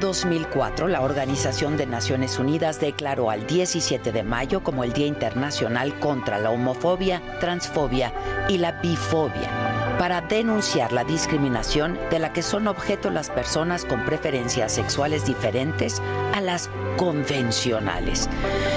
2004, la Organización de Naciones Unidas declaró al 17 de mayo como el Día Internacional contra la Homofobia, Transfobia y la Bifobia para denunciar la discriminación de la que son objeto las personas con preferencias sexuales diferentes a las convencionales.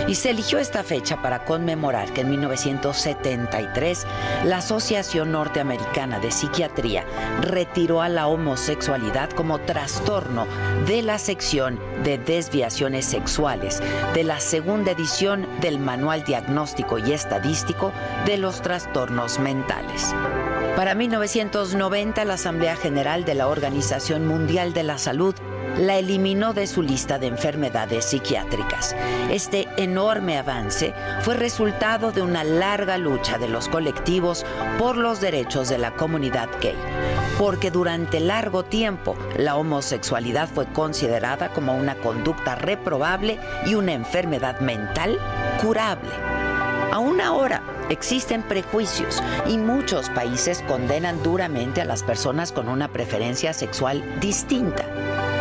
Y se eligió esta fecha para conmemorar que en 1973 la Asociación Norteamericana de Psiquiatría retiró a la homosexualidad como trastorno de la sección de desviaciones sexuales de la segunda edición del Manual Diagnóstico y Estadístico de los Trastornos Mentales. Para 1990, la Asamblea General de la Organización Mundial de la Salud la eliminó de su lista de enfermedades psiquiátricas. Este enorme avance fue resultado de una larga lucha de los colectivos por los derechos de la comunidad gay, porque durante largo tiempo la homosexualidad fue considerada como una conducta reprobable y una enfermedad mental curable. Aún ahora, Existen prejuicios y muchos países condenan duramente a las personas con una preferencia sexual distinta.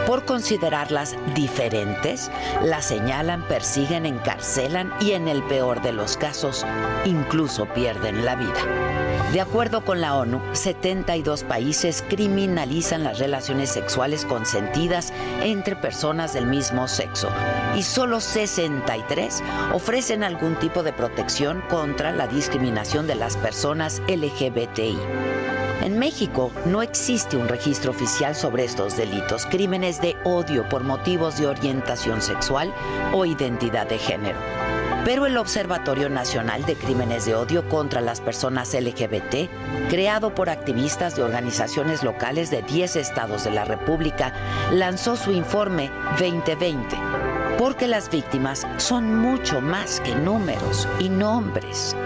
Por considerarlas diferentes, las señalan, persiguen, encarcelan y en el peor de los casos, incluso pierden la vida. De acuerdo con la ONU, 72 países criminalizan las relaciones sexuales consentidas entre personas del mismo sexo y solo 63 ofrecen algún tipo de protección contra la discriminación de las personas LGBTI. En México no existe un registro oficial sobre estos delitos, crímenes de odio por motivos de orientación sexual o identidad de género. Pero el Observatorio Nacional de Crímenes de Odio contra las Personas LGBT, creado por activistas de organizaciones locales de 10 estados de la República, lanzó su informe 2020, porque las víctimas son mucho más que números y nombres.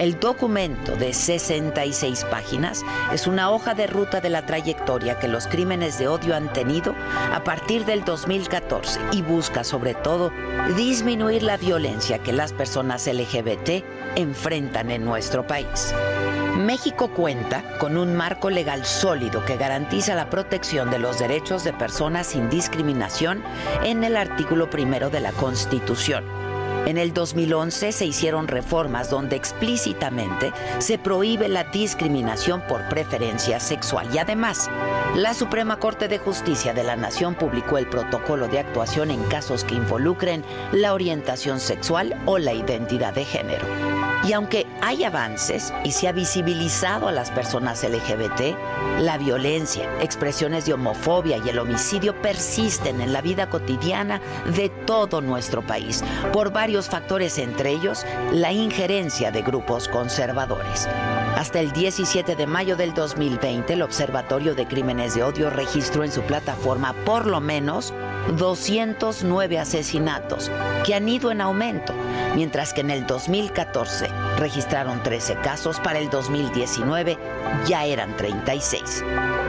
El documento de 66 páginas es una hoja de ruta de la trayectoria que los crímenes de odio han tenido a partir del 2014 y busca sobre todo disminuir la violencia que las personas LGBT enfrentan en nuestro país. México cuenta con un marco legal sólido que garantiza la protección de los derechos de personas sin discriminación en el artículo primero de la Constitución en el 2011 se hicieron reformas donde explícitamente se prohíbe la discriminación por preferencia sexual y además la Suprema Corte de Justicia de la Nación publicó el protocolo de actuación en casos que involucren la orientación sexual o la identidad de género. Y aunque hay avances y se ha visibilizado a las personas LGBT, la violencia, expresiones de homofobia y el homicidio persisten en la vida cotidiana de todo nuestro país por varios factores, entre ellos la injerencia de grupos conservadores. Hasta el 17 de mayo del 2020, el Observatorio de Crímenes de Odio registró en su plataforma por lo menos 209 asesinatos, que han ido en aumento, mientras que en el 2014 registraron 13 casos, para el 2019 ya eran 36.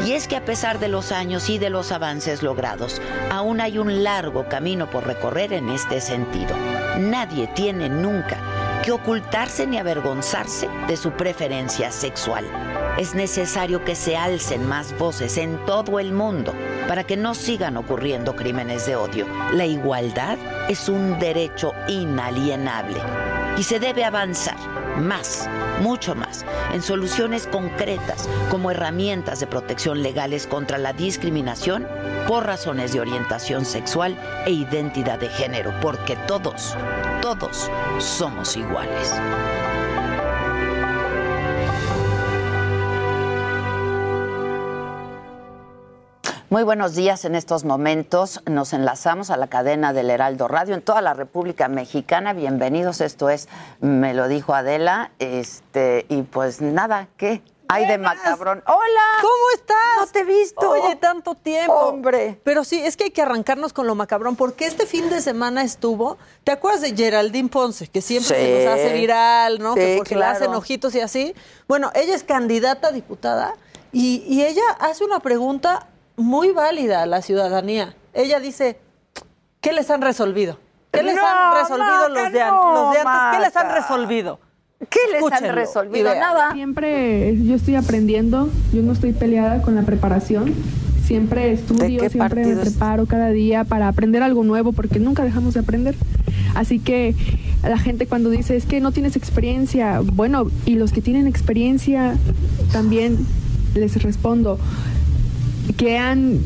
Y es que a pesar de los años y de los avances logrados, aún hay un largo camino por recorrer en este sentido. Nadie tiene nunca que ocultarse ni avergonzarse de su preferencia sexual. Es necesario que se alcen más voces en todo el mundo para que no sigan ocurriendo crímenes de odio. La igualdad es un derecho inalienable y se debe avanzar más, mucho más, en soluciones concretas como herramientas de protección legales contra la discriminación por razones de orientación sexual e identidad de género, porque todos, todos somos iguales. Muy buenos días. En estos momentos nos enlazamos a la cadena del Heraldo Radio en toda la República Mexicana. Bienvenidos. Esto es Me lo dijo Adela. Este, y pues nada, ¿qué? Hay de macabrón. ¡Hola! ¿Cómo estás? no te he visto. Oye, tanto tiempo. Hombre. Pero sí, es que hay que arrancarnos con lo macabrón, porque este fin de semana estuvo. ¿Te acuerdas de Geraldine Ponce? Que siempre Sí. se nos hace viral, ¿no? que porque le claro. hacen ojitos y así. Bueno, ella es candidata a diputada y, y ella hace una pregunta muy válida a la ciudadanía. Ella dice: ¿qué les han resolvido? ¿Qué les No, han resolvido los, de, an- no, los de antes? ¿Qué les han resolvido? ¿Qué les han Escúchenlo resolvido? Nada. Siempre yo estoy aprendiendo, yo no estoy peleada con la preparación. Siempre ¿De estudio, siempre me preparo cada día para aprender algo nuevo porque nunca dejamos de aprender. Así que la gente cuando dice es que no tienes experiencia, bueno, y los que tienen experiencia también les respondo que han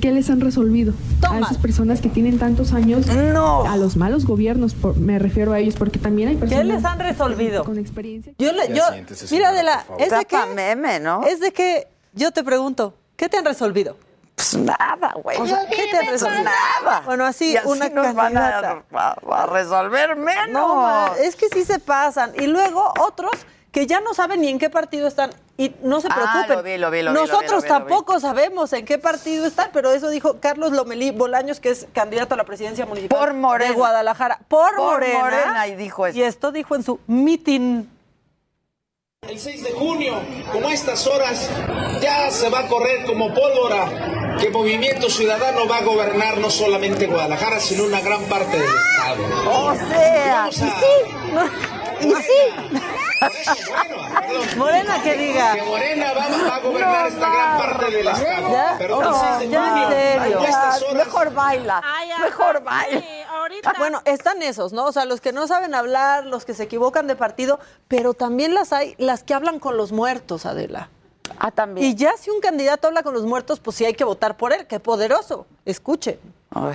¿Qué les han resolvido Toma. a esas personas que tienen tantos años? No. A los malos gobiernos, por- me refiero a ellos, porque también hay personas les han resolvido? con experiencia. Yo le, yo, mira, de la, es de que, meme, ¿no? es de que, yo te pregunto, ¿qué te han resolvido? Pues nada, güey. O sea, ¿qué te han Pues resolvido? nada. Bueno, así, Y así una nos van a, candidata. a- a resolver menos. No, es que sí se pasan. Y luego otros que ya no saben ni en qué partido están. Y no se Ah, preocupen. lo vi, lo vi, lo vi, lo vi, Nosotros lo vi, lo vi. tampoco sabemos en qué partido están, pero eso dijo Carlos Lomelí Bolaños, que es candidato a la presidencia municipal Por Morena. de Guadalajara. Por, Por Morena. Morena, y dijo eso. Y esto dijo en su mitin. El 6 de junio, como a estas horas, ya se va a correr como pólvora que Movimiento Ciudadano va a gobernar no solamente Guadalajara, sino una gran parte del estado. O sea, Vamos a- y sí. Por eso, bueno, Morena que diga. que Morena va, va a gobernar No, esta gran no, parte del estado. Ya, Pero no, el 6 de ya, en serio. mejor baila. mejor baila. Bueno, están esos, ¿no? O sea, los que no saben hablar, los que se equivocan de partido, pero también las hay, las que hablan con los muertos, Adela. Ah, también. Y ya si un candidato habla con los muertos, pues sí hay que votar por él, qué poderoso. Escuchen. Ay.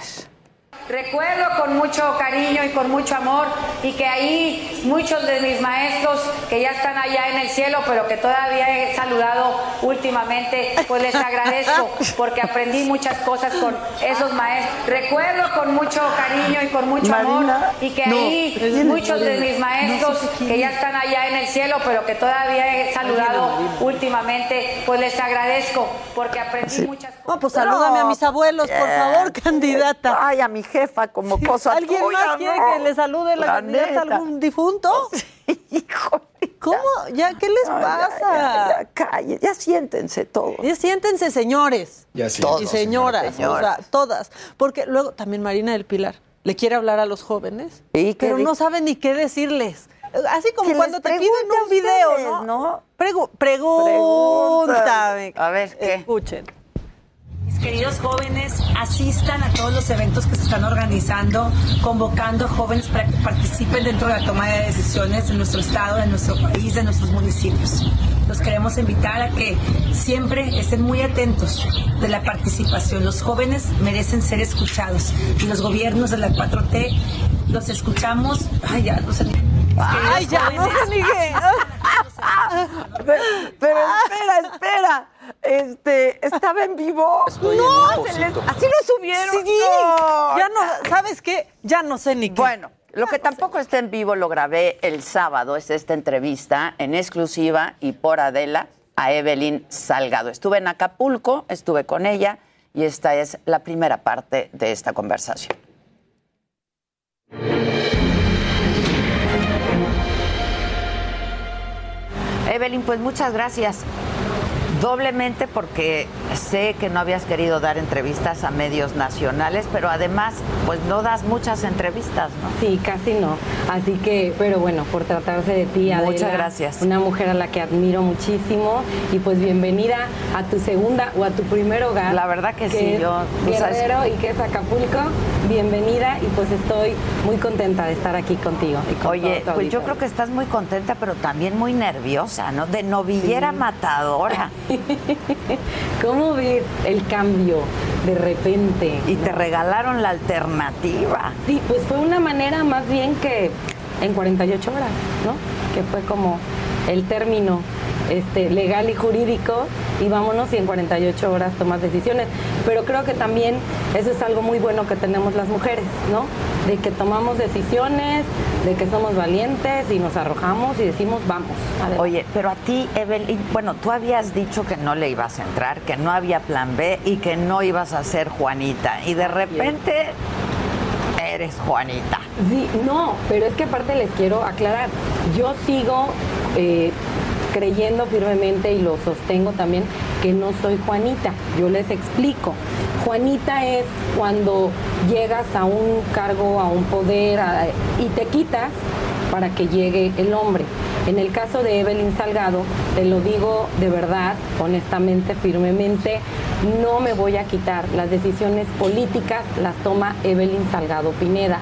Recuerdo con mucho cariño y con mucho amor y que ahí muchos de mis maestros que ya están allá en el cielo, pero que todavía he saludado últimamente, pues les agradezco porque aprendí muchas cosas con esos maestros. Recuerdo con mucho cariño y con mucho Marina. amor y que No, ahí muchos de mis maestros No que ya es. están allá en el cielo, pero que todavía he saludado últimamente, pues les agradezco porque aprendí muchas cosas. No, pues salúdame a mis abuelos, por favor, candidata. Ay, a mi jefa como cosa ¿Alguien tuya, más quiere ¿no? que le salude la, candidata a neta. algún difunto? Híjole. ¿Cómo? ¿Ya qué les No, pasa? Ya, ya, calle, ya siéntense todos. Ya siéntense, señores. Ya sí. Todos, y señoras, señora, o sea, todas. Porque luego también Marina del Pilar le quiere hablar a los jóvenes, ¿Y pero no sabe ni qué decirles. Así como Que cuando te piden un video, ustedes, ¿no? ¿no? Pregu- pregúntame. A ver, ¿qué? Escuchen. Mis queridos jóvenes, asistan a todos los eventos que se están organizando, convocando jóvenes para que participen dentro de la toma de decisiones de nuestro estado, de nuestro país, de nuestros municipios. Los queremos invitar a que siempre estén muy atentos de la participación. Los jóvenes merecen ser escuchados y los gobiernos de la 4T los escuchamos. Ay, ya, no sé. Mis Ay, ya, no jóvenes, qué. Pero, pero espera, espera. Este, ¿estaba en vivo? no, se les- así lo subieron. Sí, No, ya no, ¿sabes qué? Ya no sé ni qué. Bueno, lo que tampoco está en vivo lo grabé el sábado, es esta entrevista en exclusiva y por Adela a Evelyn Salgado. Estuve en Acapulco, estuve con ella y esta es la primera parte de esta conversación. Evelyn, pues muchas gracias. Doblemente porque sé que no habías querido dar entrevistas a medios nacionales, pero además, pues no das muchas entrevistas, ¿no? Sí, casi no. Así que, pero bueno, por tratarse de ti, Adela, Muchas gracias. Una mujer a la que admiro muchísimo y pues bienvenida a tu segunda o a tu primer hogar. La verdad que sí, yo- sabes- Guerrero y que es Acapulco. Bienvenida y pues estoy muy contenta de estar aquí contigo. y con Oye, pues yo creo que estás muy contenta, pero también muy nerviosa, ¿no? De novillera matadora. ¿Cómo ves el cambio de repente? Y te regalaron la alternativa. Sí, pues fue una manera más bien que en 48 horas, ¿no? Que fue como el término este, legal y jurídico y vámonos y en 48 horas tomas decisiones. Pero creo que también eso es algo muy bueno que tenemos las mujeres, ¿no? de que tomamos decisiones, de que somos valientes y nos arrojamos y decimos vamos. Oye, pero a ti, Evelyn, bueno, tú habías dicho que no le ibas a entrar, que no había plan B y que no ibas a ser Juanita. Y de repente eres Juanita. Sí, no, pero es que aparte les quiero aclarar, yo sigo eh, creyendo firmemente y lo sostengo también que no soy Juanita. Yo les explico. Juanita es cuando llegas a un cargo, a un poder y te quitas para que llegue el hombre. En el caso de Evelyn Salgado, te lo digo de verdad, honestamente, firmemente, no me voy a quitar. Las decisiones políticas las toma Evelyn Salgado Pineda.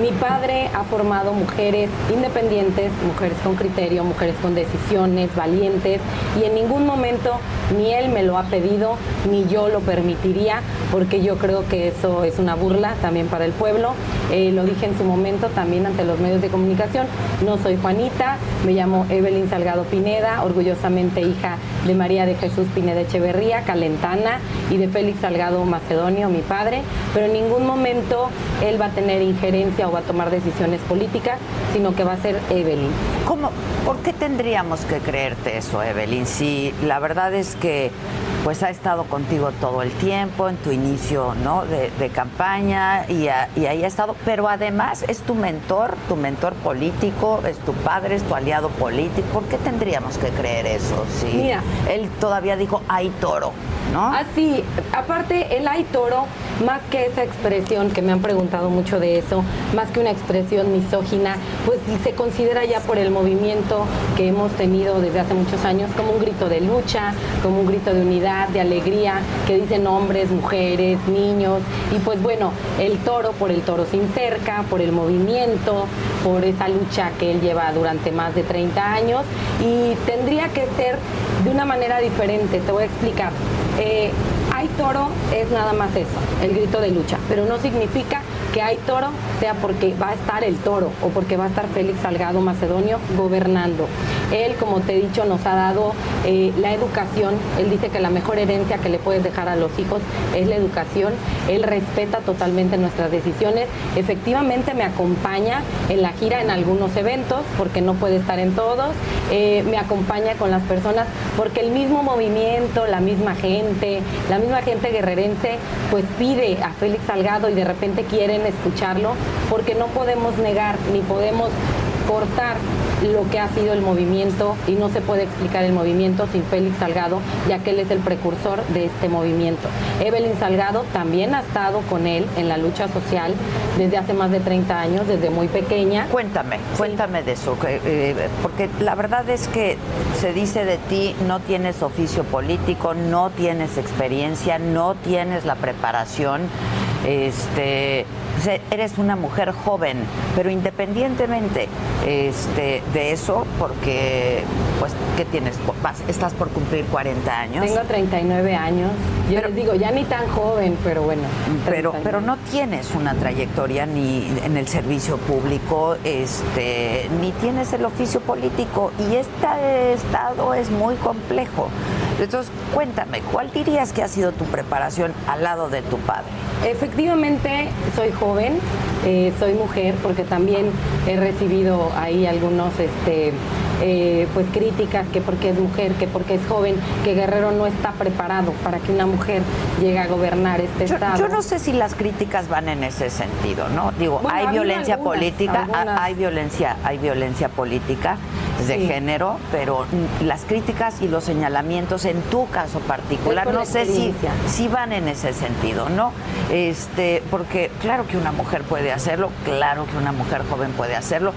Mi padre ha formado mujeres independientes, mujeres con criterio, mujeres con decisiones, valientes, y en ningún momento ni él me lo ha pedido, ni yo lo permitiría, porque yo creo que eso es una burla también para el pueblo. Eh, lo dije en su momento también ante los medios de comunicación. No soy Juanita, me llamo Evelyn Salgado Pineda, orgullosamente hija de María de Jesús Pineda Echeverría, calentana, y de Félix Salgado Macedonio, mi padre, pero en ningún momento él va a tener injerencia o va a tomar decisiones políticas, sino que va a ser Evelyn. ¿Cómo? ¿Por qué tendríamos que creerte eso, Evelyn? Si la verdad es que pues ha estado contigo todo el tiempo en tu inicio ¿no? de, campaña y, ahí ha estado, pero además es tu mentor, tu mentor político, es tu padre, es tu aliado político. ¿Por qué tendríamos que creer eso? Si Mira, él todavía dijo, hay toro. ¿No? Así, aparte el hay toro, más que esa expresión que me han preguntado mucho de eso, más que una expresión misógina, pues se considera ya por el movimiento que hemos tenido desde hace muchos años como un grito de lucha, como un grito de unidad de alegría, que dicen hombres, mujeres, niños. Y pues bueno, el toro por el toro sin cerca, por el movimiento, por esa lucha que él lleva durante más de 30 años. Y tendría que ser de una manera diferente, te voy a explicar. Eh, hay toro es nada más eso, el grito de lucha, pero no significa que hay toro sea porque va a estar el toro o porque va a estar Félix Salgado Macedonio gobernando. Él, como te he dicho, nos ha dado eh, la educación. Él dice que la mejor herencia que le puedes dejar a los hijos es la educación. Él respeta totalmente nuestras decisiones. Efectivamente me acompaña en la gira en algunos eventos porque no puede estar en todos. Eh, me acompaña con las personas porque el mismo movimiento, la misma gente, la misma gente guerrerense, pues pide a Félix Salgado y de repente quieren escucharlo porque no podemos negar ni podemos cortar lo que ha sido el movimiento y no se puede explicar el movimiento sin Félix Salgado, ya que él es el precursor de este movimiento. Evelyn Salgado también ha estado con él en la lucha social desde hace más de 30 años, desde muy pequeña. Cuéntame, cuéntame de eso, eh, porque la verdad es que se dice de ti, no tienes oficio político, no tienes experiencia, no tienes la preparación, este eres una mujer joven, pero independientemente este, de eso, porque, pues, ¿qué tienes? estás por cumplir 40 años. Tengo 39 años. Yo les digo, ya ni tan joven, pero bueno. Pero, pero no tienes una trayectoria ni en el servicio público, este, ni tienes el oficio político, y este estado es muy complejo. Entonces, cuéntame, ¿cuál dirías que ha sido tu preparación al lado de tu padre? Efectivamente, soy joven, eh, soy mujer, porque también he recibido ahí algunos este, eh, pues críticas que porque es mujer, que porque es joven, que Guerrero no está preparado para que una mujer llegue a gobernar este estado. Yo no sé si las críticas van en ese sentido, ¿no? Digo, hay violencia política, hay violencia, hay violencia política de género, pero las críticas y los señalamientos en tu caso particular, no sé si, si van en ese sentido, ¿no? Este, porque claro que una mujer puede hacerlo, claro que una mujer joven puede hacerlo.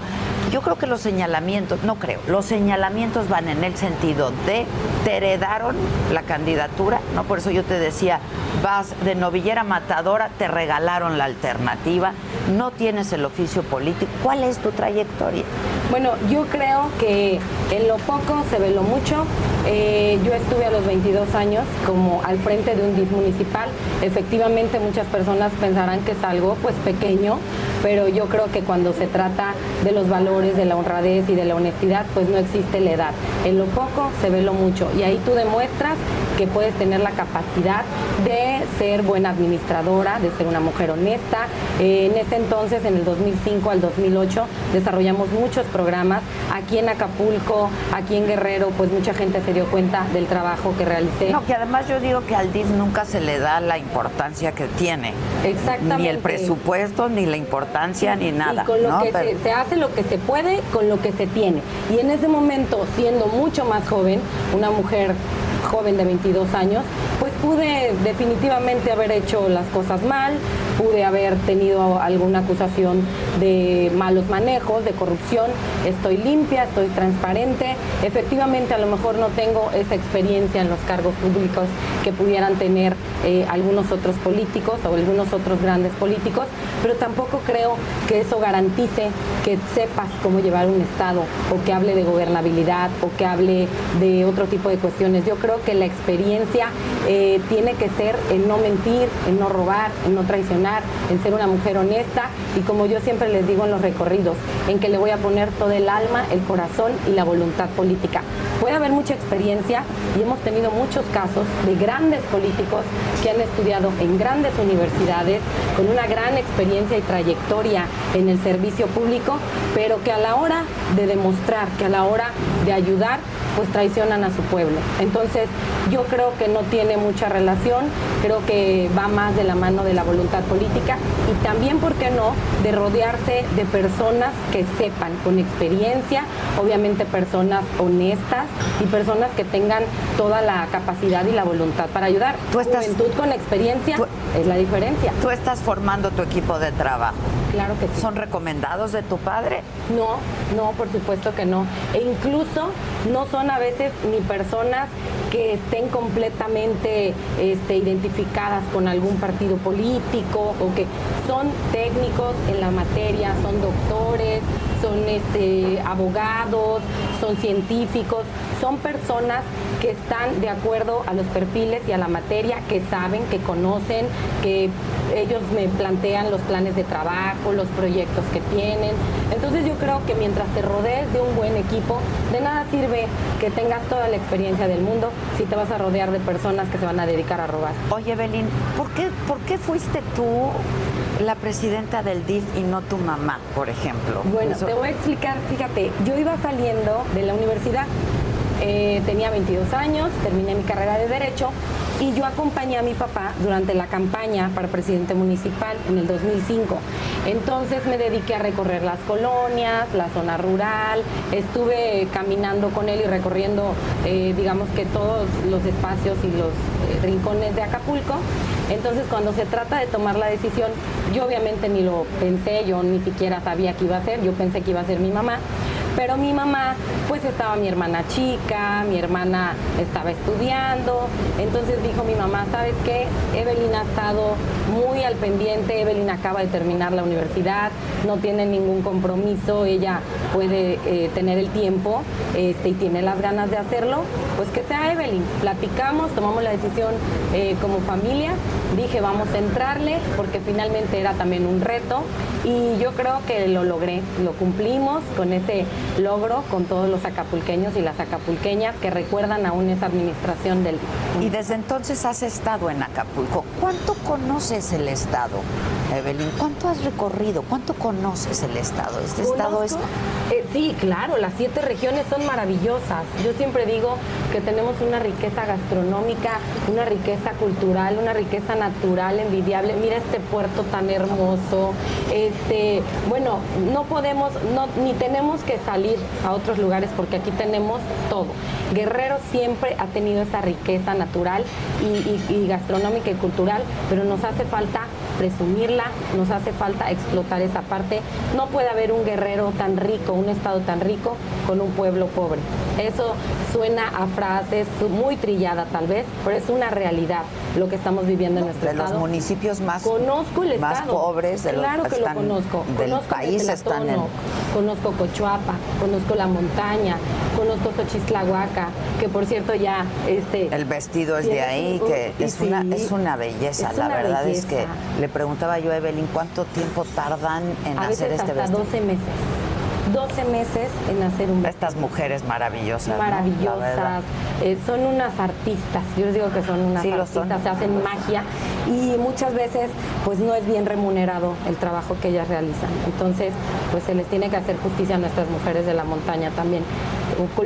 Yo creo que los señalamientos, no creo, los señalamientos van en el sentido de te heredaron la candidatura, ¿no? Por eso yo te decía, vas de novillera matadora, te regalaron la alternativa, no tienes el oficio político. ¿Cuál es tu trayectoria? Bueno, yo creo que en lo poco se ve lo mucho. Eh, yo estuve a los 22 años como al frente de un DIF municipal. Efectivamente, muchas personas pensarán que es algo pues pequeño, pero yo creo que cuando se trata de los valores, de la honradez y de la honestidad, pues no existe la edad. En lo poco se ve lo mucho y ahí tú demuestras que puedes tener la capacidad de ser buena administradora, de ser una mujer honesta. Eh, en ese ese entonces, en el 2005 al 2008, desarrollamos muchos programas. Aquí en Acapulco, aquí en Guerrero, pues mucha gente se dio cuenta del trabajo que realicé. No, que además yo digo que al DIF nunca se le da la importancia que tiene. Exactamente. Ni el presupuesto, ni la importancia, ni nada. Y con lo ¿no? que Pero- se, se hace lo que se puede con lo que se tiene. Y en ese momento, siendo mucho más joven, una mujer joven de 22 años, pues pude definitivamente haber hecho las cosas mal, pude haber tenido alguna acusación de malos manejos, de corrupción. Estoy limpia, estoy transparente. Efectivamente, a lo mejor no tengo esa experiencia en los cargos públicos que pudieran tener eh, algunos otros políticos o algunos otros grandes políticos, pero tampoco creo que eso garantice que sepas cómo llevar un Estado o que hable de gobernabilidad o que hable de otro tipo de cuestiones. Yo creo que la experiencia eh, tiene que ser en no mentir, en no robar, en no traicionar, en ser una mujer honesta y como yo siempre les digo en los recorridos, en que le voy a poner todo el alma, el corazón y la voluntad política. Puede haber mucha experiencia y hemos tenido muchos casos de grandes políticos que han estudiado en grandes universidades con una gran experiencia y trayectoria en el servicio público, pero que a la hora de demostrar, que a la hora de ayudar, pues traicionan a su pueblo. Entonces, yo creo que no tiene mucha relación, creo que va más de la mano de la voluntad política y también, ¿por qué no?, de rodearse de personas que sepan, con experiencia, obviamente personas honestas y personas que tengan toda la capacidad y la voluntad para ayudar. Tú estás- Juventud con experiencia Tú- es la diferencia. Tú estás formando tu equipo de trabajo. Claro que sí. ¿Son recomendados de tu padre? No, no, por supuesto que no. E incluso no son a veces ni personas que estén completamente este, identificadas con algún partido político o que son técnicos en la materia, son doctores, son este, abogados, son científicos, son personas que están de acuerdo a los perfiles y a la materia, que saben, que conocen, que ellos me plantean los planes de trabajo, los proyectos que tienen. Entonces yo creo que mientras te rodees de un buen equipo, de nada sirve que tengas toda la experiencia del mundo si te vas a rodear de personas que se van a dedicar a robar. Oye, Belín, ¿por qué, ¿por qué fuiste tú la presidenta del DIF y no tu mamá, por ejemplo? Bueno, Eso- te voy a explicar, fíjate, yo iba saliendo de la universidad, eh, tenía 22 años, terminé mi carrera de Derecho y yo acompañé a mi papá durante la campaña para presidente municipal en el 2005. Entonces me dediqué a recorrer las colonias, la zona rural, estuve caminando con él y recorriendo, eh, digamos que todos los espacios y los eh, rincones de Acapulco. Entonces, cuando se trata de tomar la decisión, yo obviamente ni lo pensé, yo ni siquiera sabía qué iba a ser, yo pensé que iba a ser mi mamá. Pero mi mamá, pues estaba mi hermana chica, mi hermana estaba estudiando, entonces dijo mi mamá, ¿sabes qué? Evelyn ha estado muy al pendiente, Evelyn acaba de terminar la universidad, no tiene ningún compromiso, ella puede eh, tener el tiempo este, y tiene las ganas de hacerlo, pues que sea Evelyn. Platicamos, tomamos la decisión eh, como familia, dije vamos a entrarle porque finalmente era también un reto y yo creo que lo logré, lo cumplimos con ese logro con todos los acapulqueños y las acapulqueñas que recuerdan aún esa administración del Y desde has estado en Acapulco. ¿Cuánto conoces el estado, Evelyn? ¿Cuánto has recorrido? ¿Cuánto conoces el estado? Este estado es... Eh, sí, claro, las siete regiones son maravillosas. Yo siempre digo que tenemos una riqueza gastronómica, una riqueza cultural, una riqueza natural envidiable. Mira este puerto tan hermoso. Este, bueno, no podemos, no, ni tenemos que salir a otros lugares porque aquí tenemos todo. Guerrero siempre ha tenido esa riqueza natural y, y- y gastronómica y cultural, pero nos hace falta presumirla, nos hace falta explotar esa parte. No puede haber un guerrero tan rico, un estado tan rico con un pueblo pobre. Eso suena a frases muy trillada tal vez, pero es una realidad lo que estamos viviendo en nuestro de los estado. municipios más, Conozco el más estado. pobres de los- claro que están- lo conozco. del conozco país están en- Conozco Cochuapa, conozco la montaña, conozco Xochislahuaca, que por cierto ya este El vestido es de ahí, un- que es, una, es una belleza. es la una verdad es que le preguntaba yo a Evelyn cuánto tiempo tardan en a hacer este hasta vestido. 12 meses. 12 meses en hacer un Estas mujeres maravillosas. ¿no? Maravillosas, verdad. eh, son unas artistas, yo les digo que son unas Sí, artistas, son. se hacen magia y muchas veces pues no es bien remunerado el trabajo que ellas realizan. Entonces, pues se les tiene que hacer justicia a nuestras mujeres de la montaña también.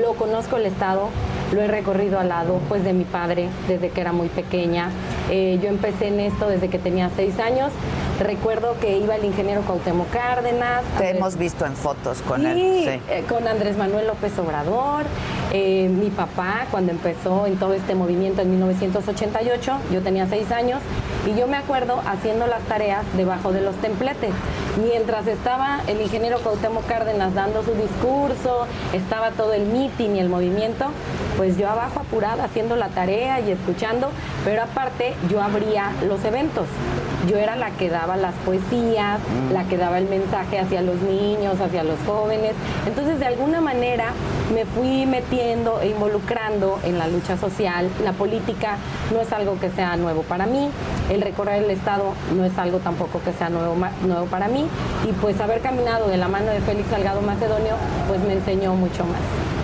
Lo conozco el estado, lo he recorrido al lado pues de mi padre desde que era muy pequeña. Eh, yo empecé en esto desde que tenía seis años. Recuerdo que iba el ingeniero Cuauhtémoc Cárdenas. Te hemos visto en fotos con Sí, él. Sí. eh, con Andrés Manuel López Obrador, eh, mi papá cuando empezó en todo este movimiento en 1988, yo tenía seis años y yo me acuerdo haciendo las tareas debajo de los templetes. Mientras estaba el ingeniero Cuauhtémoc Cárdenas dando su discurso, estaba todo el meeting y el movimiento, pues yo abajo apurada haciendo la tarea y escuchando, pero aparte yo abría los eventos. Yo era la que daba las poesías, la que daba el mensaje hacia los niños, hacia los jóvenes. Entonces, de alguna manera me fui metiendo e involucrando en la lucha social. La política no es algo que sea nuevo para mí. El recorrer el Estado no es algo tampoco que sea nuevo, nuevo para mí. Y pues haber caminado de la mano de Félix Salgado Macedonio, pues me enseñó mucho más.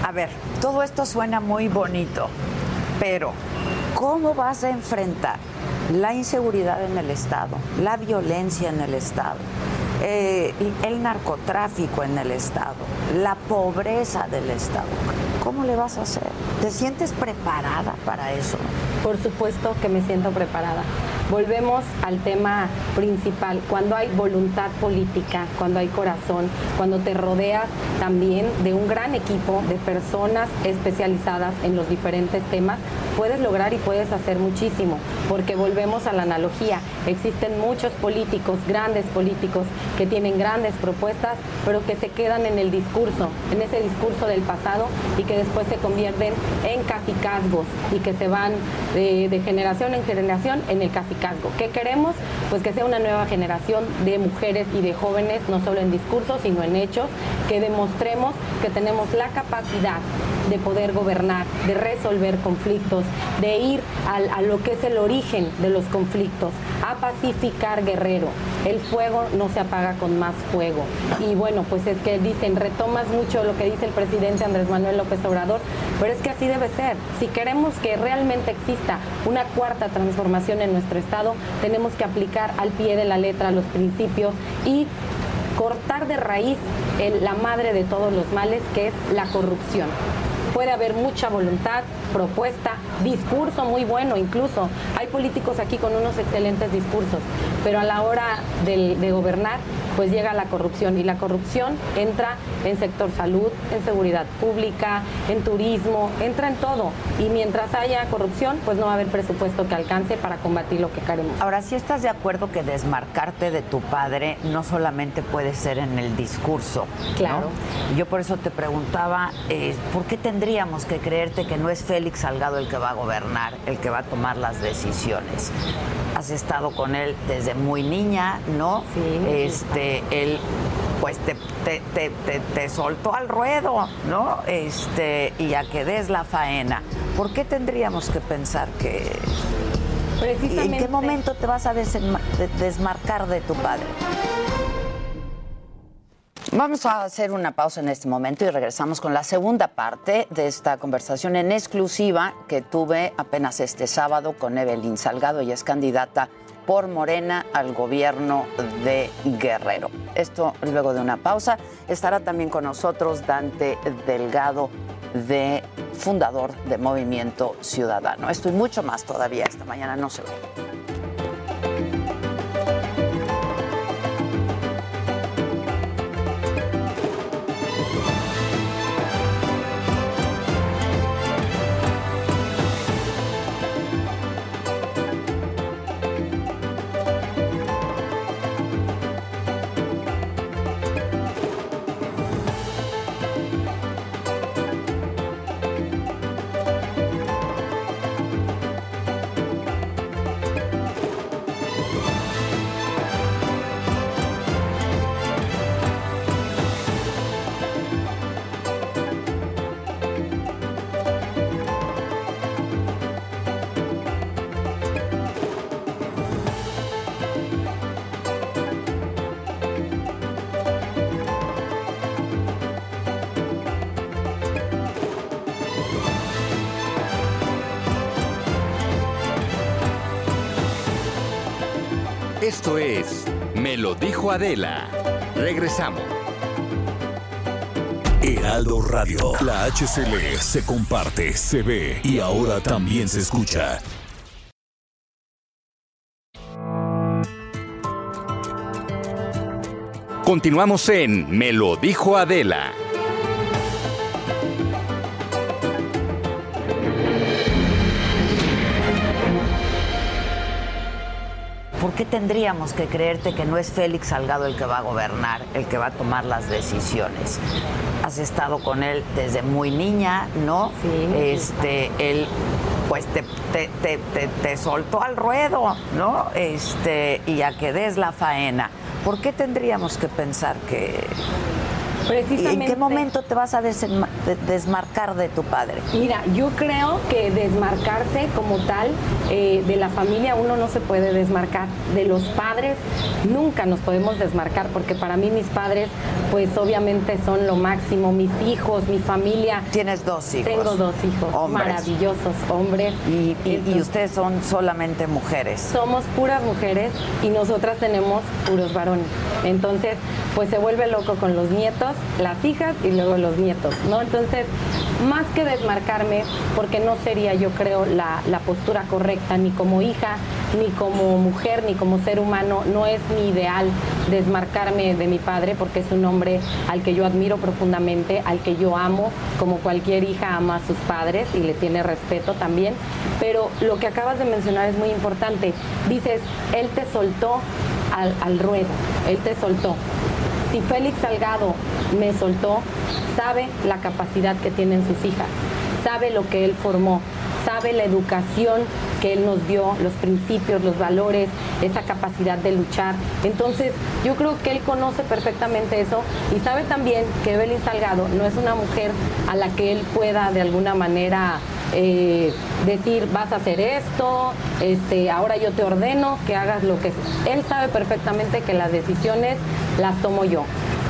A ver, todo esto suena muy bonito, pero ¿cómo vas a enfrentar la inseguridad en el Estado, la violencia en el Estado, eh, el narcotráfico en el Estado, la pobreza del Estado? ¿Cómo le vas a hacer? ¿Te sientes preparada para eso? Por supuesto que me siento preparada. Volvemos al tema principal, cuando hay voluntad política, cuando hay corazón, cuando te rodeas también de un gran equipo de personas especializadas en los diferentes temas, puedes lograr y puedes hacer muchísimo, porque volvemos a la analogía. Existen muchos políticos, grandes políticos, que tienen grandes propuestas, pero que se quedan en el discurso, en ese discurso del pasado y que después se convierten en cacicazgos y que se van de, de generación en generación en el cacicazgo. ¿Qué queremos? Pues que sea una nueva generación de mujeres y de jóvenes, no solo en discursos, sino en hechos, que demostremos que tenemos la capacidad de poder gobernar, de resolver conflictos, de ir a, lo que es el origen de los conflictos, a pacificar guerrero. El fuego no se apaga con más fuego. Y bueno, pues es que dicen, retomas mucho lo que dice el presidente Andrés Manuel López Obrador, pero es que así debe ser. Si queremos que realmente exista una cuarta transformación en nuestro Estado, tenemos que aplicar al pie de la letra los principios y cortar de raíz el- la madre de todos los males, que es la corrupción. Puede haber mucha voluntad, propuesta, discurso muy bueno incluso. Hay políticos aquí con unos excelentes discursos, pero a la hora del- de gobernar, pues llega la corrupción y la corrupción entra en sector salud, en seguridad pública, en turismo, entra en todo. Y mientras haya corrupción, pues no va a haber presupuesto que alcance para combatir lo que queremos. Ahora, si estás de acuerdo que desmarcarte de tu padre no solamente puede ser en el discurso. ¿no? Claro. Yo por eso te preguntaba, eh, ¿por qué tendríamos que creerte que no es Félix Salgado el que va a gobernar, el que va a tomar las decisiones? Has estado con él desde muy niña, ¿no? Sí. Este, él pues te, te, te, te- soltó al ruedo, ¿no? Este, y a que des la faena. ¿Por qué tendríamos que pensar que ¿Y Precisamente. ¿En qué momento te vas a desmarcar de tu padre? Vamos a hacer una pausa en este momento y regresamos con la segunda parte de esta conversación en exclusiva que tuve apenas este sábado con Evelyn Salgado. Ella es candidata por Morena al gobierno de Guerrero. Esto luego de una pausa. Estará también con nosotros Dante Delgado, de fundador de Movimiento Ciudadano. Esto y mucho más todavía esta mañana. No se ve. Esto es Me lo dijo Adela. Regresamos. Heraldo Radio. La HCL se comparte, se ve y ahora también se escucha. Continuamos en Me lo dijo Adela. ¿Por qué tendríamos que creerte que no es Félix Salgado el que va a gobernar, el que va a tomar las decisiones? Has estado con él desde muy niña, ¿no? Sí. Este, él pues te, te, te, te, te soltó al ruedo, ¿no? Este, y a que des la faena. ¿Por qué tendríamos que pensar que... ¿Y ¿En Precisamente. qué momento te vas a desmarcar de tu padre? Mira, yo creo que desmarcarse como tal eh, de la familia uno no se puede desmarcar. De los padres nunca nos podemos desmarcar porque para mí mis padres pues obviamente son lo máximo. Mis hijos, mi familia. Tienes dos hijos. Tengo dos hijos Hombres. maravillosos, hombres. Y, y- y Entonces, ustedes son solamente mujeres. somos puras mujeres y nosotras tenemos puros varones. Entonces, pues se vuelve loco con los nietos, las hijas y luego los nietos, ¿no? Entonces, más que desmarcarme, porque no sería, yo creo, la, la postura correcta, ni como hija, ni como mujer, ni como ser humano, no es mi ideal desmarcarme de mi padre, porque es un hombre al que yo admiro profundamente, al que yo amo, como cualquier hija ama a sus padres y le tiene respeto también. Pero lo que acabas de mencionar es muy importante. Dices, él te soltó al, al ruedo, él te soltó. Si Félix Salgado me soltó, sabe la capacidad que tienen sus hijas, sabe lo que él formó, sabe la educación que él nos dio, los principios, los valores, esa capacidad de luchar. Entonces, yo creo que él conoce perfectamente eso y sabe también que Evelyn Salgado no es una mujer a la que él pueda de alguna manera eh, decir vas a hacer esto, este, ahora yo te ordeno que hagas lo que él sabe perfectamente que las decisiones las tomo yo.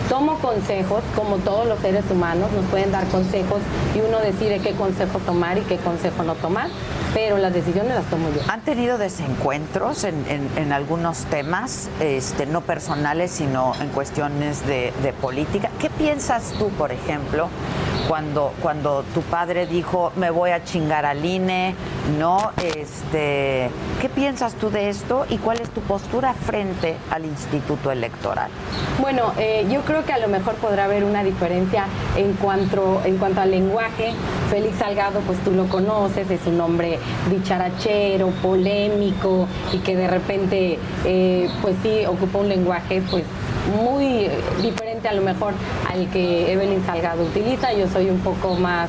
Tomo consejos, como todos los seres humanos, nos pueden dar consejos y uno decide qué consejo tomar y qué consejo no tomar, pero las decisiones las tomo yo. ¿Han tenido desencuentros en, en- en algunos temas, este, no personales, sino en cuestiones de, de política? ¿Qué piensas tú, por ejemplo, cuando, cuando tu padre dijo, me voy a chingar al INE, ¿no? Este, ¿Qué piensas tú de esto y cuál es tu postura frente al Instituto Electoral? Bueno, eh, yo creo que a lo mejor podrá haber una diferencia en cuanto, en cuanto al lenguaje. Félix Salgado, pues tú lo conoces, es un hombre dicharachero, polémico y que de repente, eh, pues sí, ocupa un lenguaje pues muy eh, diferente a lo mejor al que Evelyn Salgado utiliza. Yo soy un poco más,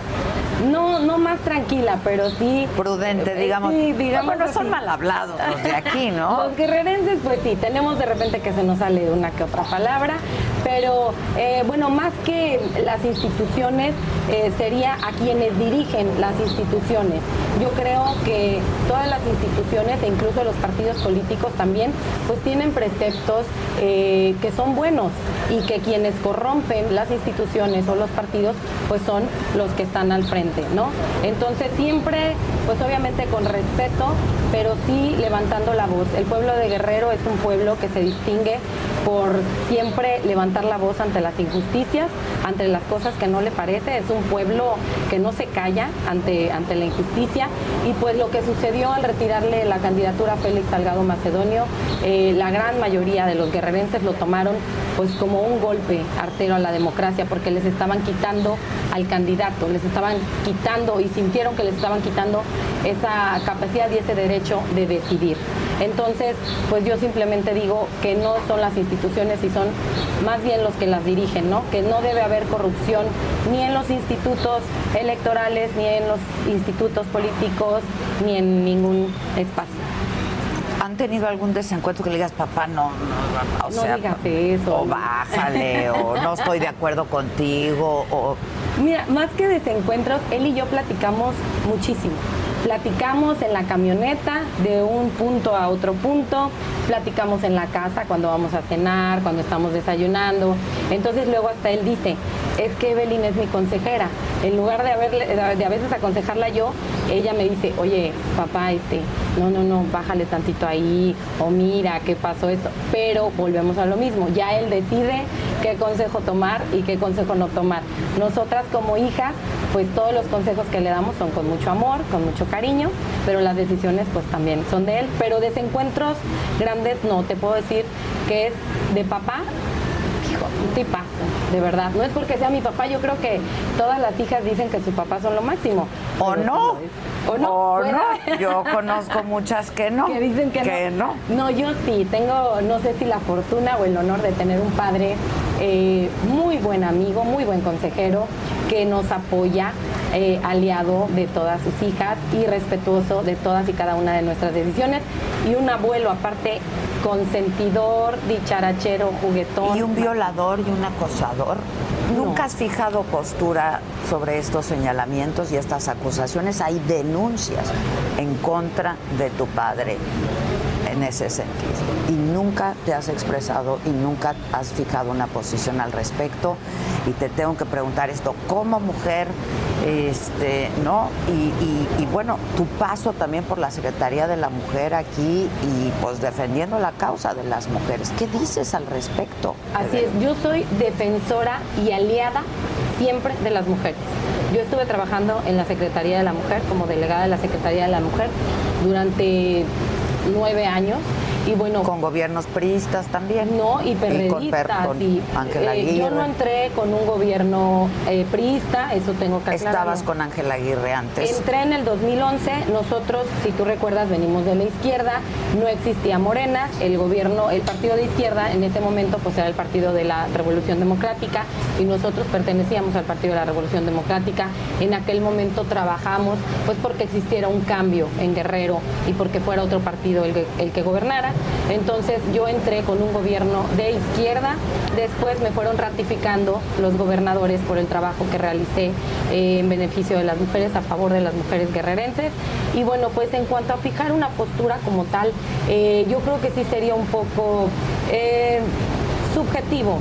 no, no más tranquila, pero sí... Prudente, eh, digamos. sí, digamos bueno, son mal hablados los de aquí, ¿no? Los guerrerenses, pues sí, tenemos de repente que se nos sale una que otra palabra, pero eh, bueno, más que las instituciones, eh, sería a quienes dirigen las instituciones. Yo creo que todas las instituciones e incluso los partidos políticos también, pues tienen preceptos eh, que son buenos y que quienes corrompen las instituciones o los partidos, pues son los que están al frente, ¿no? Entonces siempre, pues obviamente con respeto, pero sí levantando la voz. El pueblo de Guerrero es un pueblo que se distingue por siempre levantar la voz ante las injusticias, ante las cosas que no le parece. Es un pueblo que no se calla ante, ante la injusticia. Y pues lo que sucedió al retirarle la candidatura a Félix Salgado Macedonio, eh, la gran mayoría de los guerrerenses lo tomaron pues como un golpe artero a la democracia, porque les estaban quitando al candidato, les estaban quitando y sintieron que les estaban quitando esa capacidad y ese derecho de decidir. Entonces, pues yo simplemente digo que no son las instituciones y son más bien los que las dirigen, ¿no? Que no debe haber corrupción ni en los institutos electorales, ni en los institutos políticos, ni en ningún espacio. ¿Han tenido algún desencuentro que le digas, papá, no, no, o No sea, digas eso. O bájale, o no estoy de acuerdo contigo, o... Mira, más que desencuentros, él y yo platicamos muchísimo. Platicamos en la camioneta de un punto a otro punto, platicamos en la casa cuando vamos a cenar, cuando estamos desayunando. Entonces luego hasta él dice, es que Evelyn es mi consejera. En lugar de, haberle, de a veces aconsejarla yo, ella me dice, oye, papá, este, no, no, no, bájale tantito ahí, o mira, ¿qué pasó esto? Pero volvemos a lo mismo, ya él decide qué consejo tomar y qué consejo no tomar. Nosotras como hijas, pues todos los consejos que le damos son con mucho amor, con mucho cariño, pero las decisiones pues también son de él. Pero desencuentros grandes no, te puedo decir que es de papá hijo, un tipazo, de verdad. No es porque sea mi papá, yo creo que todas las hijas dicen que su papá son lo máximo. ¿O no? ¿O no? ¿O no? Yo conozco muchas que no. Que dicen que, no. no. yo sí, tengo, no sé si la fortuna o el honor de tener un padre eh, muy buen amigo, muy buen consejero, que nos apoya, eh, aliado de todas sus hijas y respetuoso de todas y cada una de nuestras decisiones. Y un abuelo aparte consentidor, dicharachero, juguetón. ¿Y un violador y un acosador? ¿Nunca has fijado postura sobre estos señalamientos y estas acusaciones? Hay denuncias en contra de tu padre en ese sentido. Y nunca te has expresado y nunca has fijado una posición al respecto. Y te tengo que preguntar esto, como mujer, este, ¿no? Y, bueno, tu paso también por la Secretaría de la Mujer aquí y pues defendiendo la causa de las mujeres. ¿Qué dices al respecto? Así es, yo soy defensora y aliada siempre de las mujeres. Yo estuve trabajando en la Secretaría de la Mujer como delegada de la Secretaría de la Mujer durante nueve años y bueno con gobiernos priistas también. No y periodistas y, Ángela eh, yo no entré con un gobierno eh, priista eso tengo que aclarar estabas con Ángela Aguirre antes. Entré en el 2011 nosotros si tú recuerdas venimos de la izquierda. No existía Morena. El gobierno el partido de izquierda en ese momento pues era el partido de la Revolución Democrática. Y nosotros pertenecíamos al partido de la Revolución Democrática. En aquel momento trabajamos pues porque existiera un cambio en Guerrero y porque fuera otro partido el, el que gobernara entonces yo entré con un gobierno de izquierda, después me fueron ratificando los gobernadores por el trabajo que realicé eh, en beneficio de las mujeres, a favor de las mujeres guerrerenses. Y bueno, pues en cuanto a fijar una postura como tal, eh, yo creo que sí sería un poco eh, subjetivo.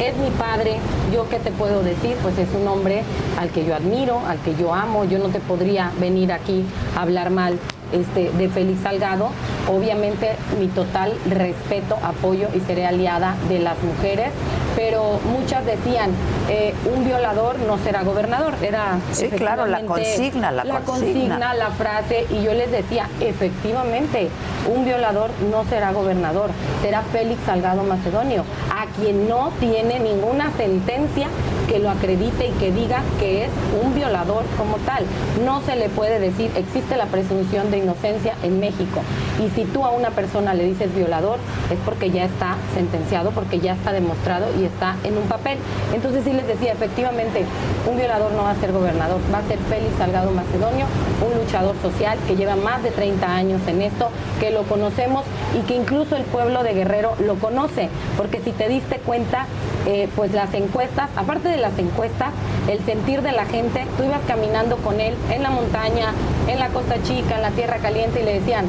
Es mi padre, yo qué te puedo decir, pues es un hombre al que yo admiro, al que yo amo, yo no te podría venir aquí a hablar mal este, de Félix Salgado. Obviamente mi total respeto, apoyo y seré aliada de las mujeres, pero muchas decían, eh, un violador no será gobernador. Era sí, claro, la consigna, la, la consigna. la frase, y yo les decía, efectivamente, un violador no será gobernador, será Félix Salgado Macedonio, a quien no tiene ninguna sentencia que lo acredite y que diga que es un violador como tal. No se le puede decir, existe la presunción de inocencia en México. Y si tú a una persona le dices violador, es porque ya está sentenciado, porque ya está demostrado y está en un papel. Entonces sí les decía, efectivamente, un violador no va a ser gobernador, va a ser Félix Salgado Macedonio, un luchador social que lleva más de 30 años en esto, que lo conocemos y que incluso el pueblo de Guerrero lo conoce, porque si te diste cuenta, eh, pues las encuestas, aparte de las encuestas, el sentir de la gente, tú ibas caminando con él en la montaña, en la Costa Chica, en la Tierra Caliente y le decían,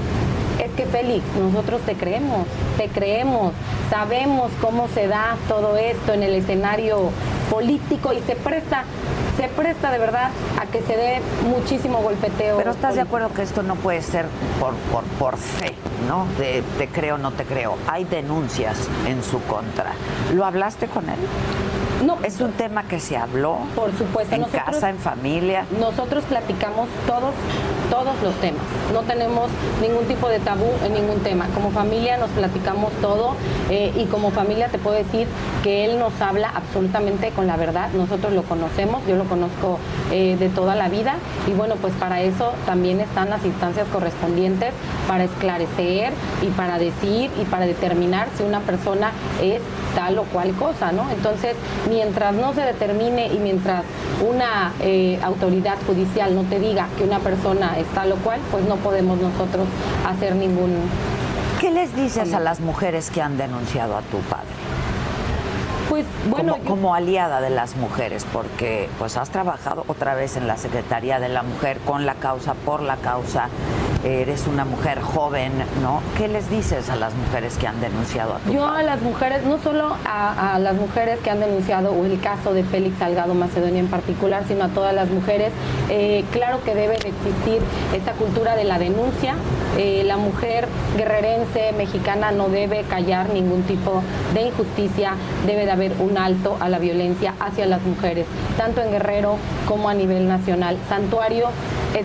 es que Félix, nosotros te creemos, te creemos, sabemos cómo se da todo esto en el escenario político y se presta se presta de verdad a que se dé muchísimo golpeteo. Pero estás de acuerdo que esto no puede ser por, por, por fe, ¿no? De te creo no te creo. Hay denuncias en su contra. ¿Lo hablaste con él? No. Es un tema que se habló. Por supuesto. En casa, en familia. Nosotros platicamos todos, todos los temas. No tenemos ningún tipo de tabú en ningún tema. Como familia nos platicamos todo eh, y como familia te puedo decir que él nos habla absolutamente con la verdad. Nosotros lo conocemos, yo lo conozco eh, de toda la vida y bueno, pues para eso también están las instancias correspondientes para esclarecer y para decir y para determinar si una persona es tal o cual cosa, ¿no? Entonces, mientras no se determine y mientras una eh, autoridad judicial no te diga que una persona es tal o cual, pues no podemos nosotros hacer ningún... ¿Qué les dices a las mujeres que han denunciado a tu padre? Pues bueno, como, como, aliada de las mujeres, porque pues has trabajado otra vez en la Secretaría de la Mujer con la causa, por la causa, eres una mujer joven, ¿no? ¿Qué les dices a las mujeres que han denunciado a tu Yo a las mujeres, no solo a, las mujeres que han denunciado, o el caso de Félix Salgado Macedonia en particular, sino a todas las mujeres, eh, claro que debe de existir esa cultura de la denuncia. Eh, la mujer guerrerense mexicana no debe callar ningún tipo de injusticia, debe de haber un alto a la violencia hacia las mujeres, tanto en Guerrero como a nivel nacional. Santuario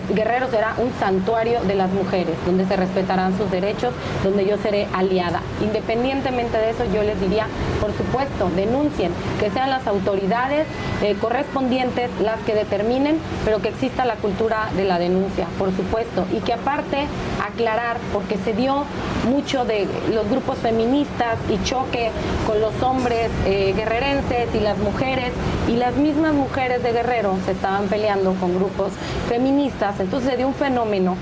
Guerrero será un santuario de las mujeres, donde se respetarán sus derechos, donde yo seré aliada. Independientemente de eso, yo les diría, por supuesto, denuncien, que sean las autoridades eh, correspondientes las que determinen, pero que exista la cultura de la denuncia, por supuesto, y que aparte aclarar, porque se dio mucho de los grupos feministas y choque con los hombres eh, guerrerenses y las mujeres, y las mismas mujeres de Guerrero se estaban peleando con grupos feministas, entonces se dio un fenómeno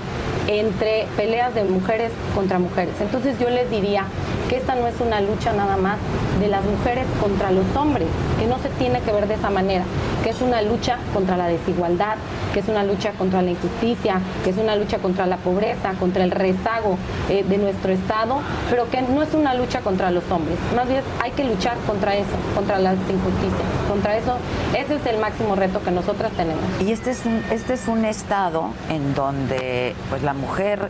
entre peleas de mujeres contra mujeres. Entonces yo les diría que esta no es una lucha nada más de las mujeres contra los hombres, que no se tiene que ver de esa manera, que es una lucha contra la desigualdad, que es una lucha contra la injusticia, que es una lucha contra la pobreza, contra el rezago eh, de nuestro Estado, pero que no es una lucha contra los hombres. Más bien hay que luchar contra eso, contra las injusticias, contra eso. Ese es el máximo reto que nosotras tenemos. Y este es un, este es un Estado en donde pues, la mujer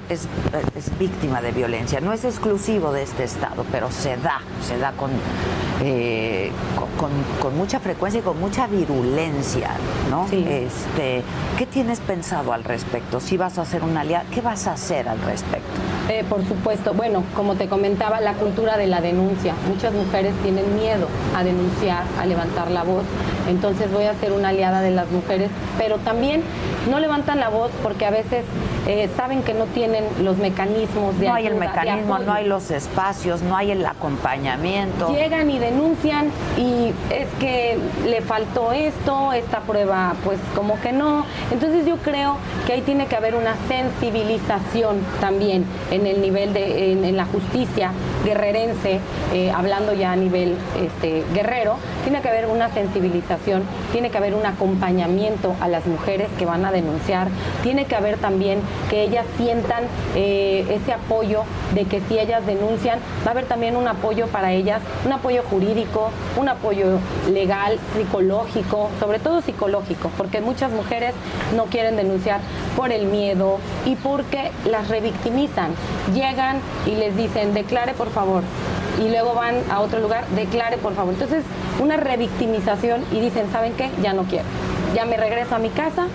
es, es víctima de violencia. No es exclusivo de este Estado, pero se da, se da con eh, con, mucha frecuencia y con mucha virulencia, ¿no? Este, ¿Qué tienes pensado al respecto? Si vas a hacer una alianza, ¿qué vas a hacer al respecto? Eh, por supuesto, bueno, como te comentaba, la cultura de la denuncia. Muchas mujeres tienen miedo a denunciar, a levantar la voz. Entonces voy a ser una aliada de las mujeres, pero también no levantan la voz porque a veces eh, saben que no tienen los mecanismos de No hay el mecanismo, no hay los espacios, no hay el acompañamiento. Llegan y denuncian y es que le faltó esto, esta prueba pues como que no. Entonces yo creo que ahí tiene que haber una sensibilización también en el nivel de, en, la justicia guerrerense, eh, hablando ya a nivel este, guerrero, tiene que haber una sensibilización, tiene que haber un acompañamiento a las mujeres que van a denunciar, tiene que haber también que ellas sientan eh, ese apoyo de que si ellas denuncian, va a haber también un apoyo para ellas, un apoyo jurídico, un apoyo legal, psicológico, sobre todo psicológico, porque muchas mujeres no quieren denunciar por el miedo y porque las revictimizan. Llegan y les dicen, declare por favor, y luego van a otro lugar, declare por favor. Entonces, una revictimización y dicen, ¿saben qué? Ya no quiero. Ya me regreso a mi casa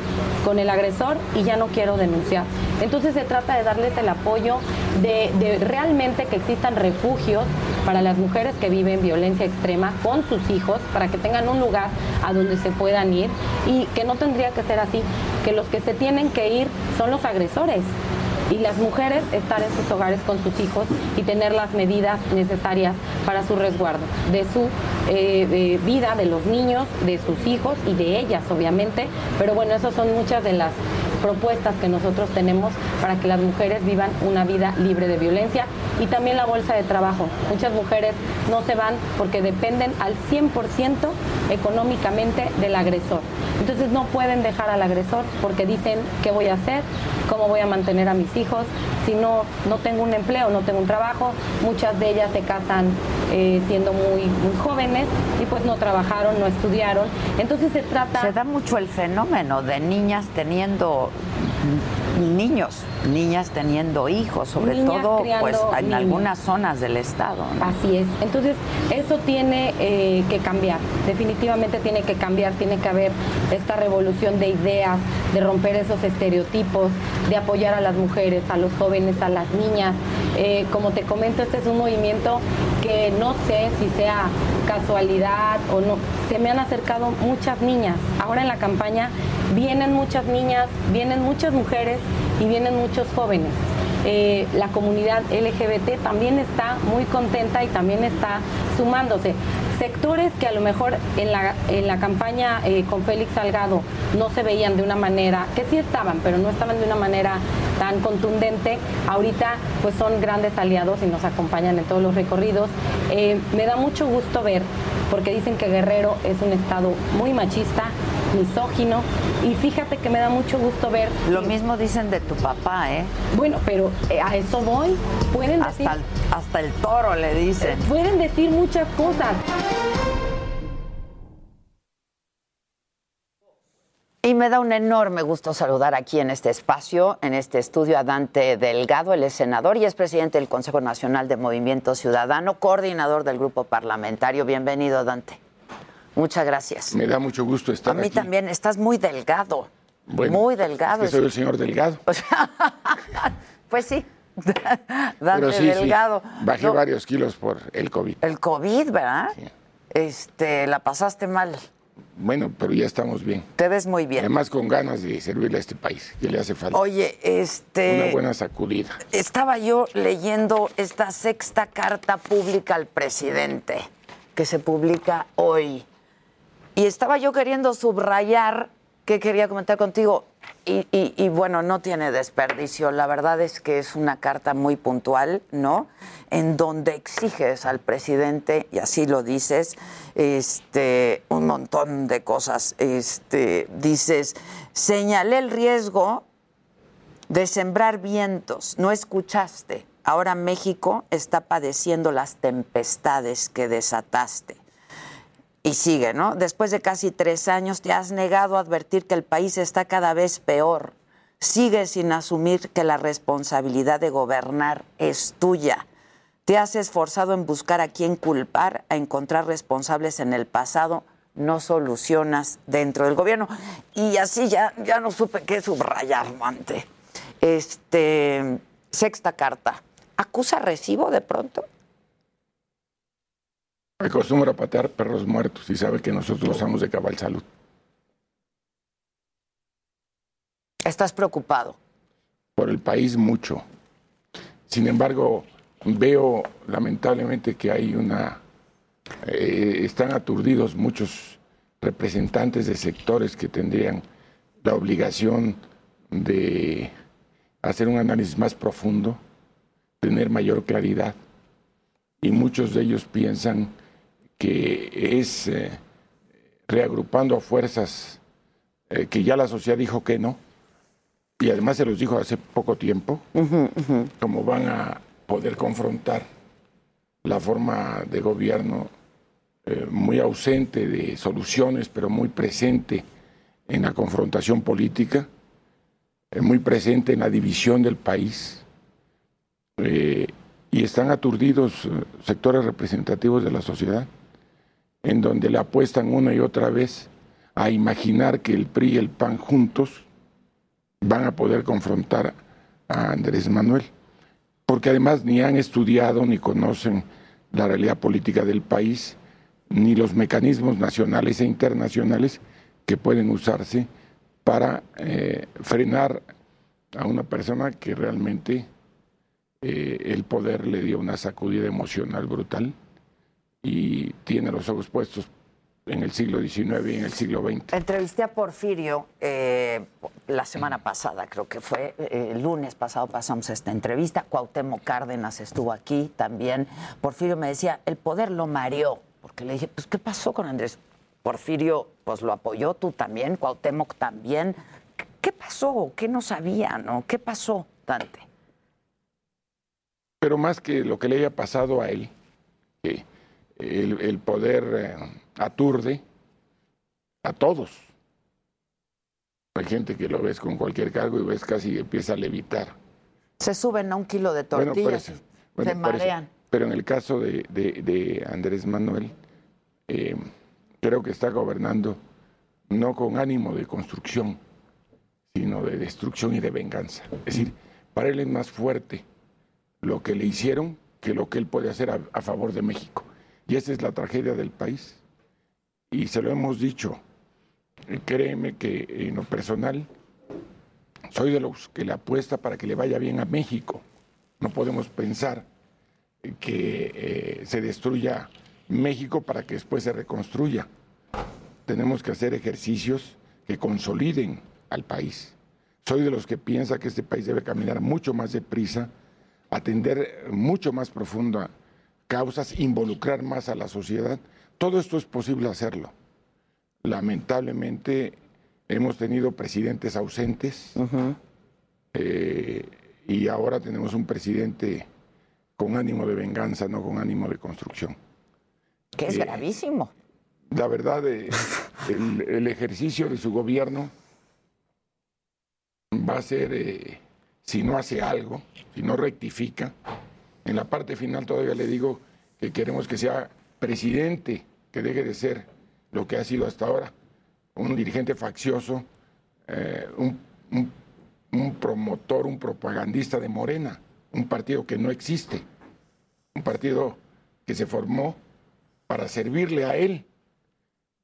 con el agresor y ya no quiero denunciar. Entonces se trata de darles el apoyo de, realmente que existan refugios para las mujeres que viven violencia extrema con sus hijos, para que tengan un lugar a donde se puedan ir y que no tendría que ser así, que los que se tienen que ir son los agresores y las mujeres estar en sus hogares con sus hijos y tener las medidas necesarias para su resguardo de su eh, vida, de los niños, de sus hijos y de ellas, obviamente. Pero bueno, esas son muchas de las propuestas que nosotros tenemos para que las mujeres vivan una vida libre de violencia y también la bolsa de trabajo. Muchas mujeres no se van porque dependen al 100% económicamente del agresor. Entonces no pueden dejar al agresor porque dicen qué voy a hacer, cómo voy a mantener a mis hijos, si no, no tengo un empleo, no tengo un trabajo. Muchas de ellas se casan eh, siendo muy, muy jóvenes y pues no trabajaron, no estudiaron. Entonces se trata... Se da mucho el fenómeno de niñas teniendo niños, niñas teniendo hijos, sobre todo pues en algunas zonas del estado. Así es. Entonces eso tiene eh, que cambiar. Definitivamente tiene que cambiar. Tiene que haber esta revolución de ideas, de romper esos estereotipos, de apoyar a las mujeres, a los jóvenes, a las niñas. Eh, como te comento, este es un movimiento que no sé si sea casualidad o no. Se me han acercado muchas niñas. Ahora en la campaña vienen muchas niñas, vienen muchas mujeres y vienen muchos jóvenes. Eh, la comunidad LGBT también está muy contenta y también está sumándose. sectores que a lo mejor en la, en la campaña eh, con Félix Salgado no se veían de una manera, que sí estaban, pero no estaban de una manera tan contundente, ahorita pues son grandes aliados y nos acompañan en todos los recorridos. Eh, me da mucho gusto ver, porque dicen que Guerrero es un estado muy machista, misógino, y fíjate que me da mucho gusto ver... Lo mismo dicen de tu papá, ¿eh? Bueno, pero eh, a eso voy. Pueden decir... Hasta el, hasta el toro le dicen. Pueden decir muchas cosas. Y me da un enorme gusto saludar aquí en este espacio, en este estudio, a Dante Delgado, el senador y es presidente del Consejo Nacional de Movimiento Ciudadano, coordinador del grupo parlamentario. Bienvenido, Dante. Muchas gracias. Me da mucho gusto estar A mí aquí. también, estás muy delgado. Bueno, muy delgado. es que soy el señor Delgado. pues sí. Dante sí, Delgado. sí, bajé No, varios kilos por el COVID. El COVID, ¿verdad? Este, la pasaste mal. Bueno, pero ya estamos bien. Te ves muy bien. Además con ganas de servirle a este país, que le hace falta. Oye, este. Una buena sacudida. Estaba yo leyendo esta sexta carta pública al presidente que se publica hoy. Y estaba yo queriendo subrayar que quería comentar contigo. Y, bueno, no tiene desperdicio. La verdad es que es una carta muy puntual, ¿no? En donde exiges al presidente, y así lo dices, este, un montón de cosas. Este, dices, señalé el riesgo de sembrar vientos. No escuchaste. Ahora México está padeciendo las tempestades que desataste. Y sigue, ¿no? Después de casi tres años te has negado a advertir que el país está cada vez peor. Sigues sin asumir que la responsabilidad de gobernar es tuya. Te has esforzado en buscar a quién culpar, a encontrar responsables en el pasado. No solucionas dentro del gobierno. Y así ya, ya no supe qué subrayar, Mante. Este, sexta carta. ¿Acusa recibo de pronto? Acostumbra a patear perros muertos y sabe que nosotros gozamos de cabal salud. ¿Estás preocupado? Por el país mucho. Sin embargo, veo lamentablemente que hay una... eh, están aturdidos muchos representantes de sectores que tendrían la obligación de hacer un análisis más profundo, tener mayor claridad. Y muchos de ellos piensan que es eh, reagrupando a fuerzas eh, que ya la sociedad dijo que no, y además se los dijo hace poco tiempo, cómo van a poder confrontar la forma de gobierno eh, muy ausente de soluciones, pero muy presente en la confrontación política, muy presente en la división del país. Y están aturdidos sectores representativos de la sociedad, en donde le apuestan una y otra vez a imaginar que el PRI y el PAN juntos van a poder confrontar a Andrés Manuel, porque además ni han estudiado ni conocen la realidad política del país, ni los mecanismos nacionales e internacionales que pueden usarse para eh, frenar a una persona que realmente eh, el poder le dio una sacudida emocional brutal y tiene los ojos puestos en el siglo XIX y en el siglo XX. Entrevisté a Porfirio eh, la semana pasada, creo que fue, eh, el lunes pasado pasamos esta entrevista. Cuauhtémoc Cárdenas estuvo aquí también. Porfirio me decía, el poder lo mareó, porque le dije, pues, ¿qué pasó con Andrés? Porfirio, pues lo apoyó tú también, Cuauhtémoc también. ¿Qué- ¿Qué pasó? ¿Qué no sabían? ¿no? ¿Qué pasó, Dante? pero más que lo que le haya pasado a él, que el, el poder eh, aturde a todos. Hay gente que lo ves con cualquier cargo y ves casi empieza a levitar. Se suben a un kilo de tortillas, bueno, se eso. marean. Pero en el caso de, de- de Andrés Manuel, eh, creo que está gobernando no con ánimo de construcción, sino de destrucción y de venganza. Es decir, para él es más fuerte lo que le hicieron que lo que él puede hacer a, a favor de México. Y esa es la tragedia del país. Y se lo hemos dicho. Eh, Créeme que en lo personal soy de los que le apuesta para que le vaya bien a México. No podemos pensar que eh, se destruya México para que después se reconstruya. Tenemos que hacer ejercicios que consoliden al país. Soy de los que piensa que este país debe caminar mucho más deprisa, atender mucho más profunda causas, involucrar más a la sociedad. Todo esto es posible hacerlo. Lamentablemente hemos tenido presidentes ausentes eh, y ahora tenemos un presidente con ánimo de venganza, no con ánimo de construcción. Que es Eh, gravísimo. La verdad, eh, el, el ejercicio de su gobierno va a ser, si no hace algo, si no rectifica, en la parte final todavía le digo que queremos que sea presidente, que deje de ser lo que ha sido hasta ahora, un dirigente faccioso, eh, un, un- un promotor, un propagandista de Morena, un partido que no existe, un partido que se formó para servirle a él,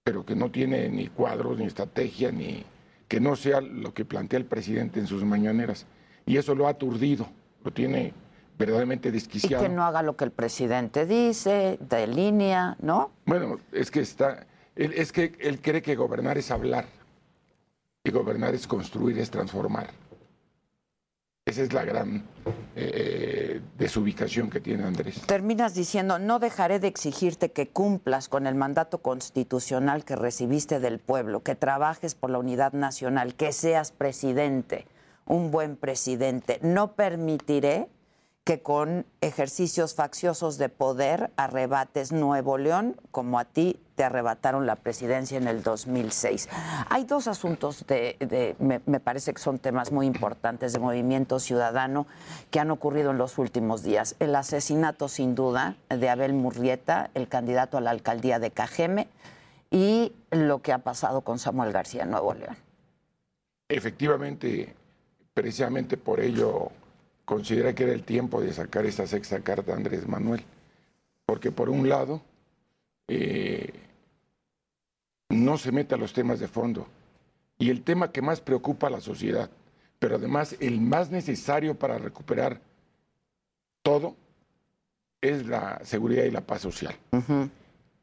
pero que no tiene ni cuadros, ni estrategia, ni que no sea lo que plantea el presidente en sus mañaneras. Y eso lo ha aturdido, lo tiene verdaderamente Y desquiciado. que no haga lo que el presidente dice, de línea, ¿no? Bueno, es que está, él, es que él cree que gobernar es hablar, y gobernar es construir, es transformar. Esa es la gran eh, desubicación que tiene Andrés. Terminas diciendo, no dejaré de exigirte que cumplas con el mandato constitucional que recibiste del pueblo, que trabajes por la unidad nacional, que seas presidente, un buen presidente. No permitiré que con ejercicios facciosos de poder arrebates Nuevo León, como a ti te arrebataron la presidencia en el 2006. Hay dos asuntos, de, me, parece que son temas muy importantes de movimiento ciudadano que han ocurrido en los últimos días. El asesinato, sin duda, de Abel Murrieta, el candidato a la alcaldía de Cajeme, y lo que ha pasado con Samuel García Nuevo León. Efectivamente, precisamente por ello considera que era el tiempo de sacar esta sexta carta a Andrés Manuel. Porque por un lado, eh, no se mete a los temas de fondo. Y el tema que más preocupa a la sociedad, pero además el más necesario para recuperar todo, es la seguridad y la paz social.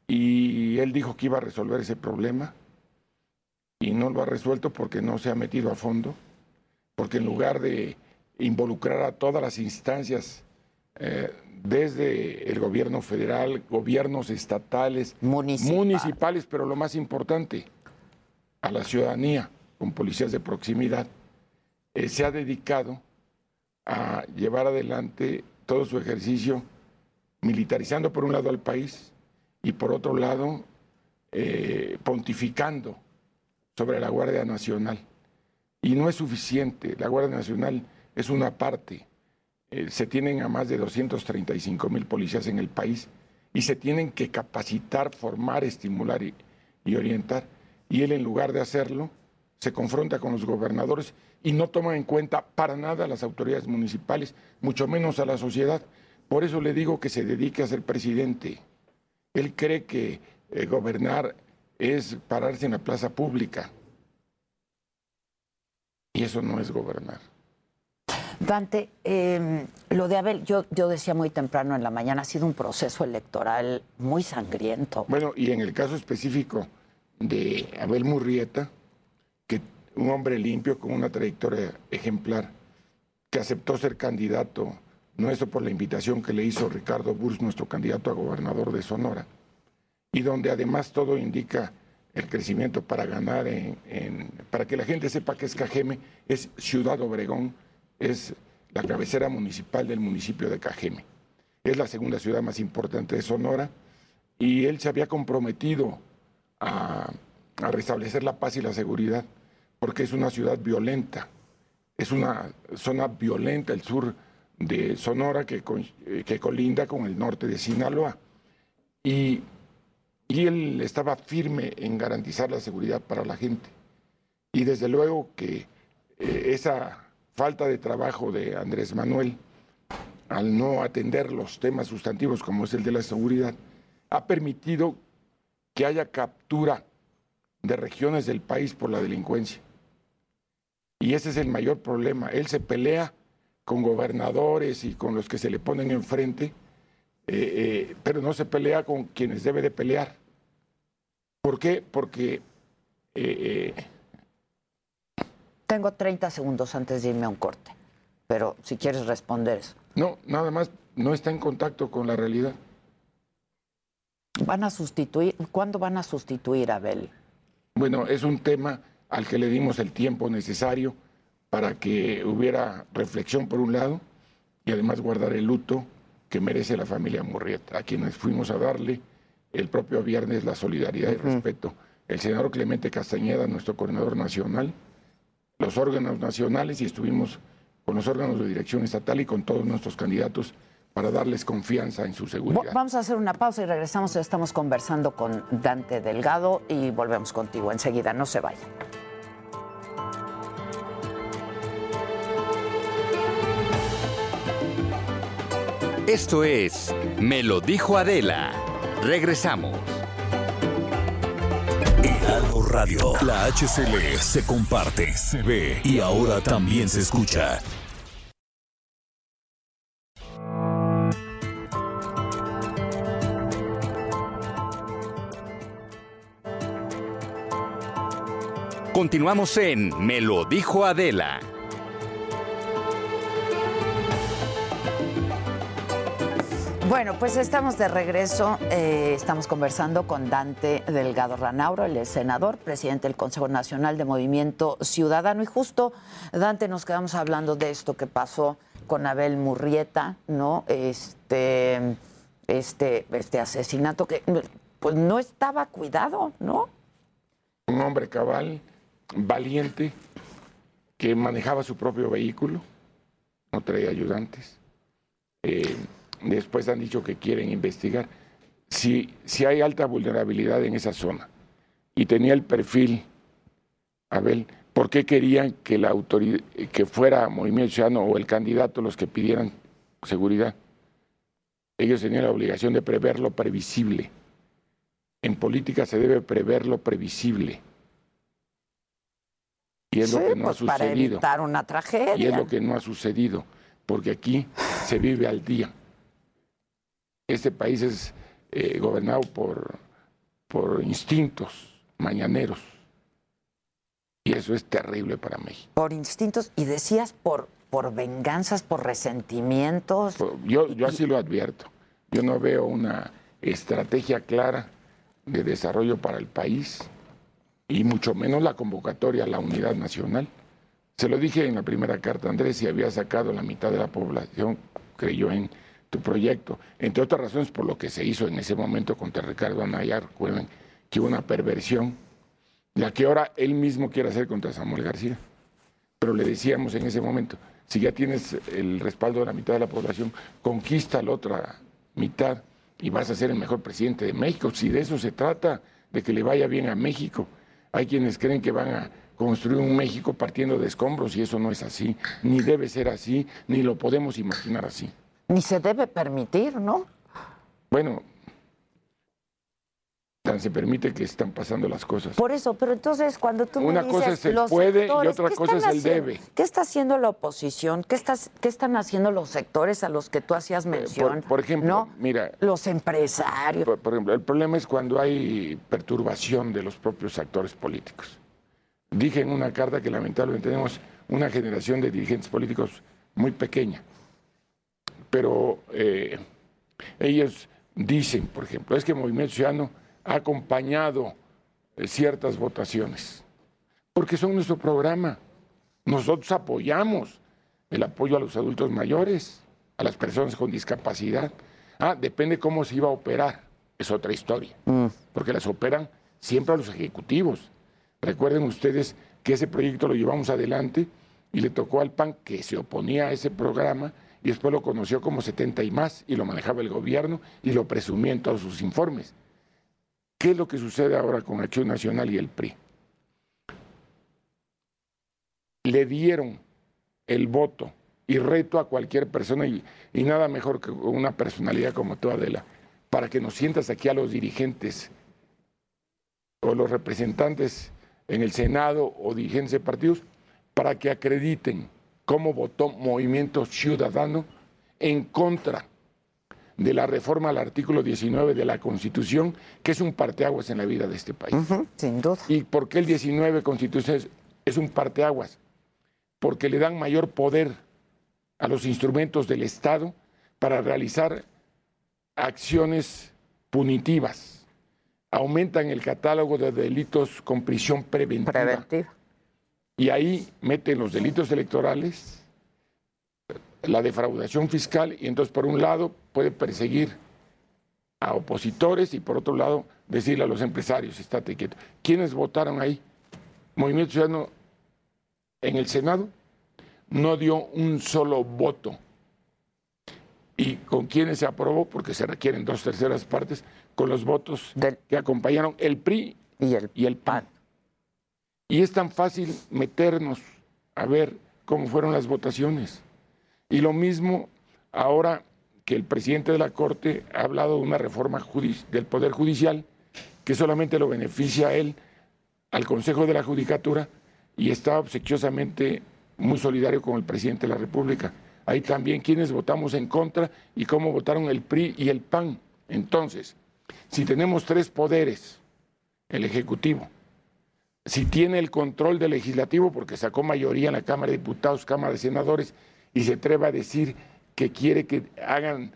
Y él dijo que iba a resolver ese problema y no lo ha resuelto porque no se ha metido a fondo, porque en lugar de involucrar a todas las instancias, eh, desde el gobierno federal, gobiernos estatales, municipales, pero lo más importante, a la ciudadanía, con policías de proximidad, eh, se ha dedicado a llevar adelante todo su ejercicio militarizando por un lado al país y por otro lado eh, pontificando sobre la Guardia Nacional. Y no es suficiente, la Guardia Nacional es una parte. Eh, se tienen a más de 235 mil policías en el país y se tienen que capacitar, formar, estimular y, orientar. Y él en lugar de hacerlo, se confronta con los gobernadores y no toma en cuenta para nada a las autoridades municipales, mucho menos a la sociedad. Por eso le digo que se dedique a ser presidente. Él cree que eh, gobernar es pararse en la plaza pública. Y eso no es gobernar. Dante, eh, lo de Abel, yo, yo decía muy temprano en la mañana, ha sido un proceso electoral muy sangriento. Bueno, y en el caso específico de Abel Murrieta, que un hombre limpio con una trayectoria ejemplar, que aceptó ser candidato nuestro por la invitación que le hizo Ricardo Burs, nuestro candidato a gobernador de Sonora, y donde además todo indica el crecimiento para ganar, en, en- para que la gente sepa que es Cajeme, es Ciudad Obregón, es la cabecera municipal del municipio de Cajeme. Es la segunda ciudad más importante de Sonora y él se había comprometido a, restablecer la paz y la seguridad porque es una ciudad violenta, es una zona violenta el sur de Sonora que, eh, que colinda con el norte de Sinaloa. Y, y él estaba firme en garantizar la seguridad para la gente. Y desde luego que eh, esa falta de trabajo de Andrés Manuel, al no atender los temas sustantivos como es el de la seguridad, ha permitido que haya captura de regiones del país por la delincuencia. Y ese es el mayor problema. Él se pelea con gobernadores y con los que se le ponen enfrente eh, eh, pero no se pelea con quienes debe de pelear. ¿Por qué? Porque eh, Tengo 30 segundos antes de irme a un corte, pero si quieres responder eso. no, nada más no está en contacto con la realidad. ¿Van a sustituir? ¿Cuándo van a sustituir a Abel? Bueno, es un tema al que le dimos el tiempo necesario para que hubiera reflexión por un lado y además guardar el luto que merece la familia Murrieta, a quienes fuimos a darle el propio viernes la solidaridad y respeto. El senador Clemente Castañeda, nuestro coordinador nacional, los órganos nacionales y estuvimos con los órganos de dirección estatal y con todos nuestros candidatos para darles confianza en su seguridad. Vamos a hacer una pausa y regresamos. Estamos conversando con Dante Delgado y volvemos contigo enseguida. No se vayan. Esto es Me lo dijo Adela. Regresamos. Radio. La HCL se comparte, se ve y ahora también se escucha. Continuamos en Me lo dijo Adela. Bueno, pues estamos de regreso. Eh, estamos conversando con Dante Delgado Ranauro, el senador, presidente del Consejo Nacional de Movimiento Ciudadano. Y justo, Dante, nos quedamos hablando de esto que pasó con Abel Murrieta, ¿no? Este, este, este asesinato que pues no estaba cuidado, ¿no? un hombre cabal, valiente, que manejaba su propio vehículo, no traía ayudantes. Eh, después han dicho que quieren investigar. Si, si hay alta vulnerabilidad en esa zona y tenía el perfil, Abel, ¿por qué querían que la autoridad, que fuera Movimiento Ciudadano o el candidato los que pidieran seguridad? Ellos tenían la obligación de prever lo previsible. En política se debe prever lo previsible. Y es Sí, lo que no pues ha para sucedido. evitar una tragedia. Y es lo que no ha sucedido, porque aquí se vive al día. Este país es eh, gobernado por, por instintos mañaneros. Y eso es terrible para México. Por instintos, y decías por, por venganzas, por resentimientos. Yo, yo así lo advierto. Yo no veo una estrategia clara de desarrollo para el país y mucho menos la convocatoria a la unidad nacional. Se lo dije en la primera carta, Andrés, si había sacado la mitad de la población, creyó en tu proyecto. Entre otras razones por lo que se hizo en ese momento contra Ricardo Anaya, recuerden que hubo una perversión, la que ahora él mismo quiere hacer contra Samuel García. Pero le decíamos en ese momento, si ya tienes el respaldo de la mitad de la población, conquista la otra mitad y vas a ser el mejor presidente de México. Si de eso se trata, de que le vaya bien a México. Hay quienes creen que van a construir un México partiendo de escombros y eso no es así, ni debe ser así, ni lo podemos imaginar así. Ni se debe permitir, ¿no? Bueno, tan se permite que están pasando las cosas. Por eso, pero entonces cuando tú me Una dices, cosa es el los puede y sectores, otra ¿qué cosa es el haciendo? debe. ¿Qué está haciendo la oposición? ¿Qué, estás, ¿Qué están haciendo los sectores a los que tú hacías mención? Eh, Por, por ejemplo, ¿no? mira, Los empresarios. por, por ejemplo, el problema es cuando hay perturbación de los propios actores políticos. Dije en una carta que lamentablemente tenemos una generación de dirigentes políticos muy pequeña, pero eh, ellos dicen, por ejemplo, es que Movimiento Ciudadano ha acompañado eh, ciertas votaciones, porque son nuestro programa. Nosotros apoyamos el apoyo a los adultos mayores, a las personas con discapacidad. Ah, depende cómo se iba a operar, es otra historia, porque las operan siempre a los ejecutivos. Recuerden ustedes que ese proyecto lo llevamos adelante y le tocó al PAN que se oponía a ese programa y después lo conoció como 70 y más y lo manejaba el gobierno y lo presumía en todos sus informes. ¿Qué es lo que sucede ahora con Acción Nacional y el PRI? Le dieron el voto y reto a cualquier persona y, y nada mejor que una personalidad como tú, Adela, para que nos sientas aquí a los dirigentes o los representantes en el Senado o dirigentes de partidos para que acrediten cómo votó Movimiento Ciudadano en contra de la reforma al artículo 19 de la Constitución, que es un parteaguas en la vida de este país. sin duda. ¿Y por qué el 19 Constitución es, es un parteaguas? Porque le dan mayor poder a los instrumentos del Estado para realizar acciones punitivas. Aumentan el catálogo de delitos con prisión preventiva. Preventiva. Y ahí meten los delitos electorales, la defraudación fiscal, y entonces por un lado puede perseguir a opositores y por otro lado decirle a los empresarios, estate quieto. ¿Quiénes votaron ahí? Movimiento Ciudadano en el Senado no dio un solo voto. ¿Y con quiénes se aprobó? Porque se requieren dos terceras partes, con los votos que acompañaron el PRI y el, y el PAN. Y es tan fácil meternos a ver cómo fueron las votaciones. Y lo mismo ahora que el presidente de la Corte ha hablado de una reforma del Poder Judicial que solamente lo beneficia a él, al Consejo de la Judicatura, y está obsequiosamente muy solidario con el presidente de la República. Hay también quienes votamos en contra y cómo votaron el PRI y el PAN. Entonces, si tenemos tres poderes, el Ejecutivo, si tiene el control del legislativo, porque sacó mayoría en la Cámara de Diputados, Cámara de Senadores, y se atreve a decir que quiere que hagan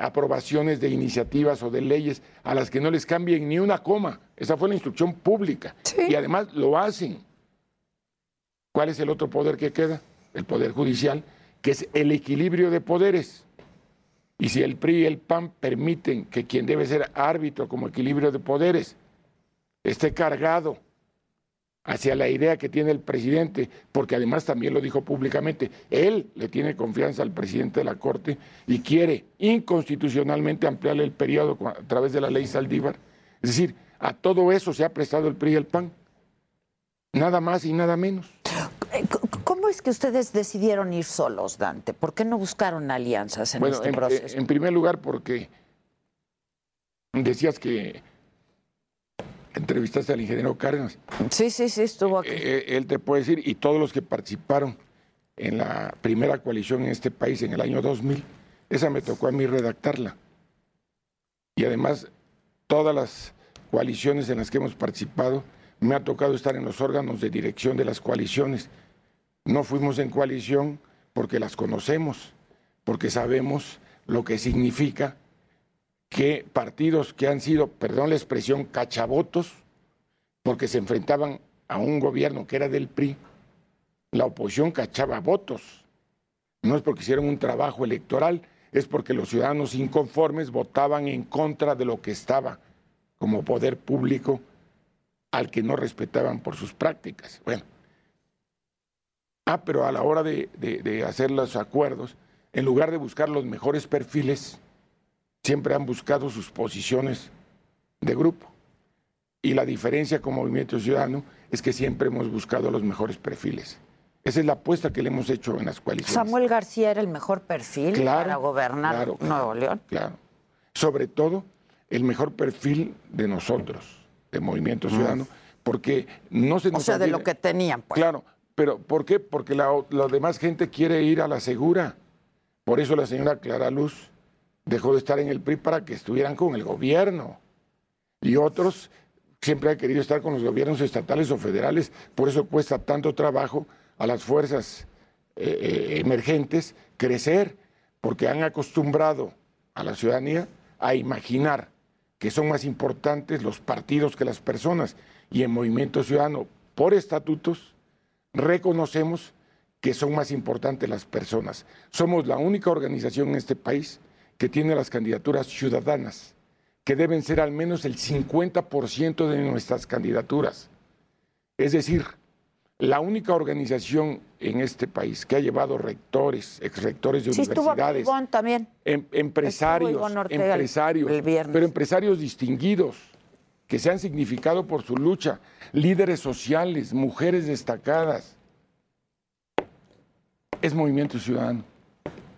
aprobaciones de iniciativas o de leyes a las que no les cambien ni una coma. Esa fue la instrucción pública. Y además lo hacen. ¿Cuál es el otro poder que queda? El Poder Judicial, que es el equilibrio de poderes. Y si el PRI y el PAN permiten que quien debe ser árbitro como equilibrio de poderes esté cargado hacia la idea que tiene el presidente, porque además también lo dijo públicamente, él le tiene confianza al presidente de la Corte y quiere inconstitucionalmente ampliarle el periodo a través de la ley Saldívar. Es decir, a todo eso se ha prestado el PRI y el PAN. Nada más y nada menos. Eh, ¿Cómo es que ustedes decidieron ir solos, Dante? ¿Por qué no buscaron alianzas en bueno, este en, proceso? en primer lugar porque decías que entrevistaste al ingeniero Cárdenas. Sí, sí, sí, estuvo aquí. Eh, él te puede decir, y todos los que participaron en la primera coalición en este país en el año 2000, esa me tocó a mí redactarla. Y además, todas las coaliciones en las que hemos participado, me ha tocado estar en los órganos de dirección de las coaliciones. No fuimos en coalición porque las conocemos, porque sabemos lo que significa que partidos que han sido, perdón la expresión, cachabotos, porque se enfrentaban a un gobierno que era del PRI, la oposición cachaba votos. No es porque hicieron un trabajo electoral, es porque los ciudadanos inconformes votaban en contra de lo que estaba como poder público al que no respetaban por sus prácticas. Bueno. Ah, pero a la hora de, hacer los acuerdos, en lugar de buscar los mejores perfiles, siempre han buscado sus posiciones de grupo. Y la diferencia con Movimiento Ciudadano es que siempre hemos buscado los mejores perfiles. Esa es la apuesta que le hemos hecho en las coaliciones. Samuel García era el mejor perfil Claro, para gobernar claro, claro. Nuevo León. Claro. Sobre todo, el mejor perfil de nosotros, de Movimiento Ciudadano, porque no se O nos sea, de lo que tenían, pues. Claro, pero ¿por qué? Porque la, la demás gente quiere ir a la segura. Por eso la señora Clara Luz dejó de estar en el PRI para que estuvieran con el gobierno. Y otros siempre han querido estar con los gobiernos estatales o federales. Por eso cuesta tanto trabajo a las fuerzas eh, eh, emergentes crecer, porque han acostumbrado a la ciudadanía a imaginar que son más importantes los partidos que las personas. Y en Movimiento Ciudadano, por estatutos, reconocemos que son más importantes las personas. Somos la única organización en este país que tiene las candidaturas ciudadanas, que deben ser al menos el 50% de nuestras candidaturas. Es decir, la única organización en este país que ha llevado rectores, exrectores de Sí, universidades, también. em- empresarios, Estuvo empresarios, el viernes. pero empresarios distinguidos que se han significado por su lucha, líderes sociales, mujeres destacadas. Es movimiento ciudadano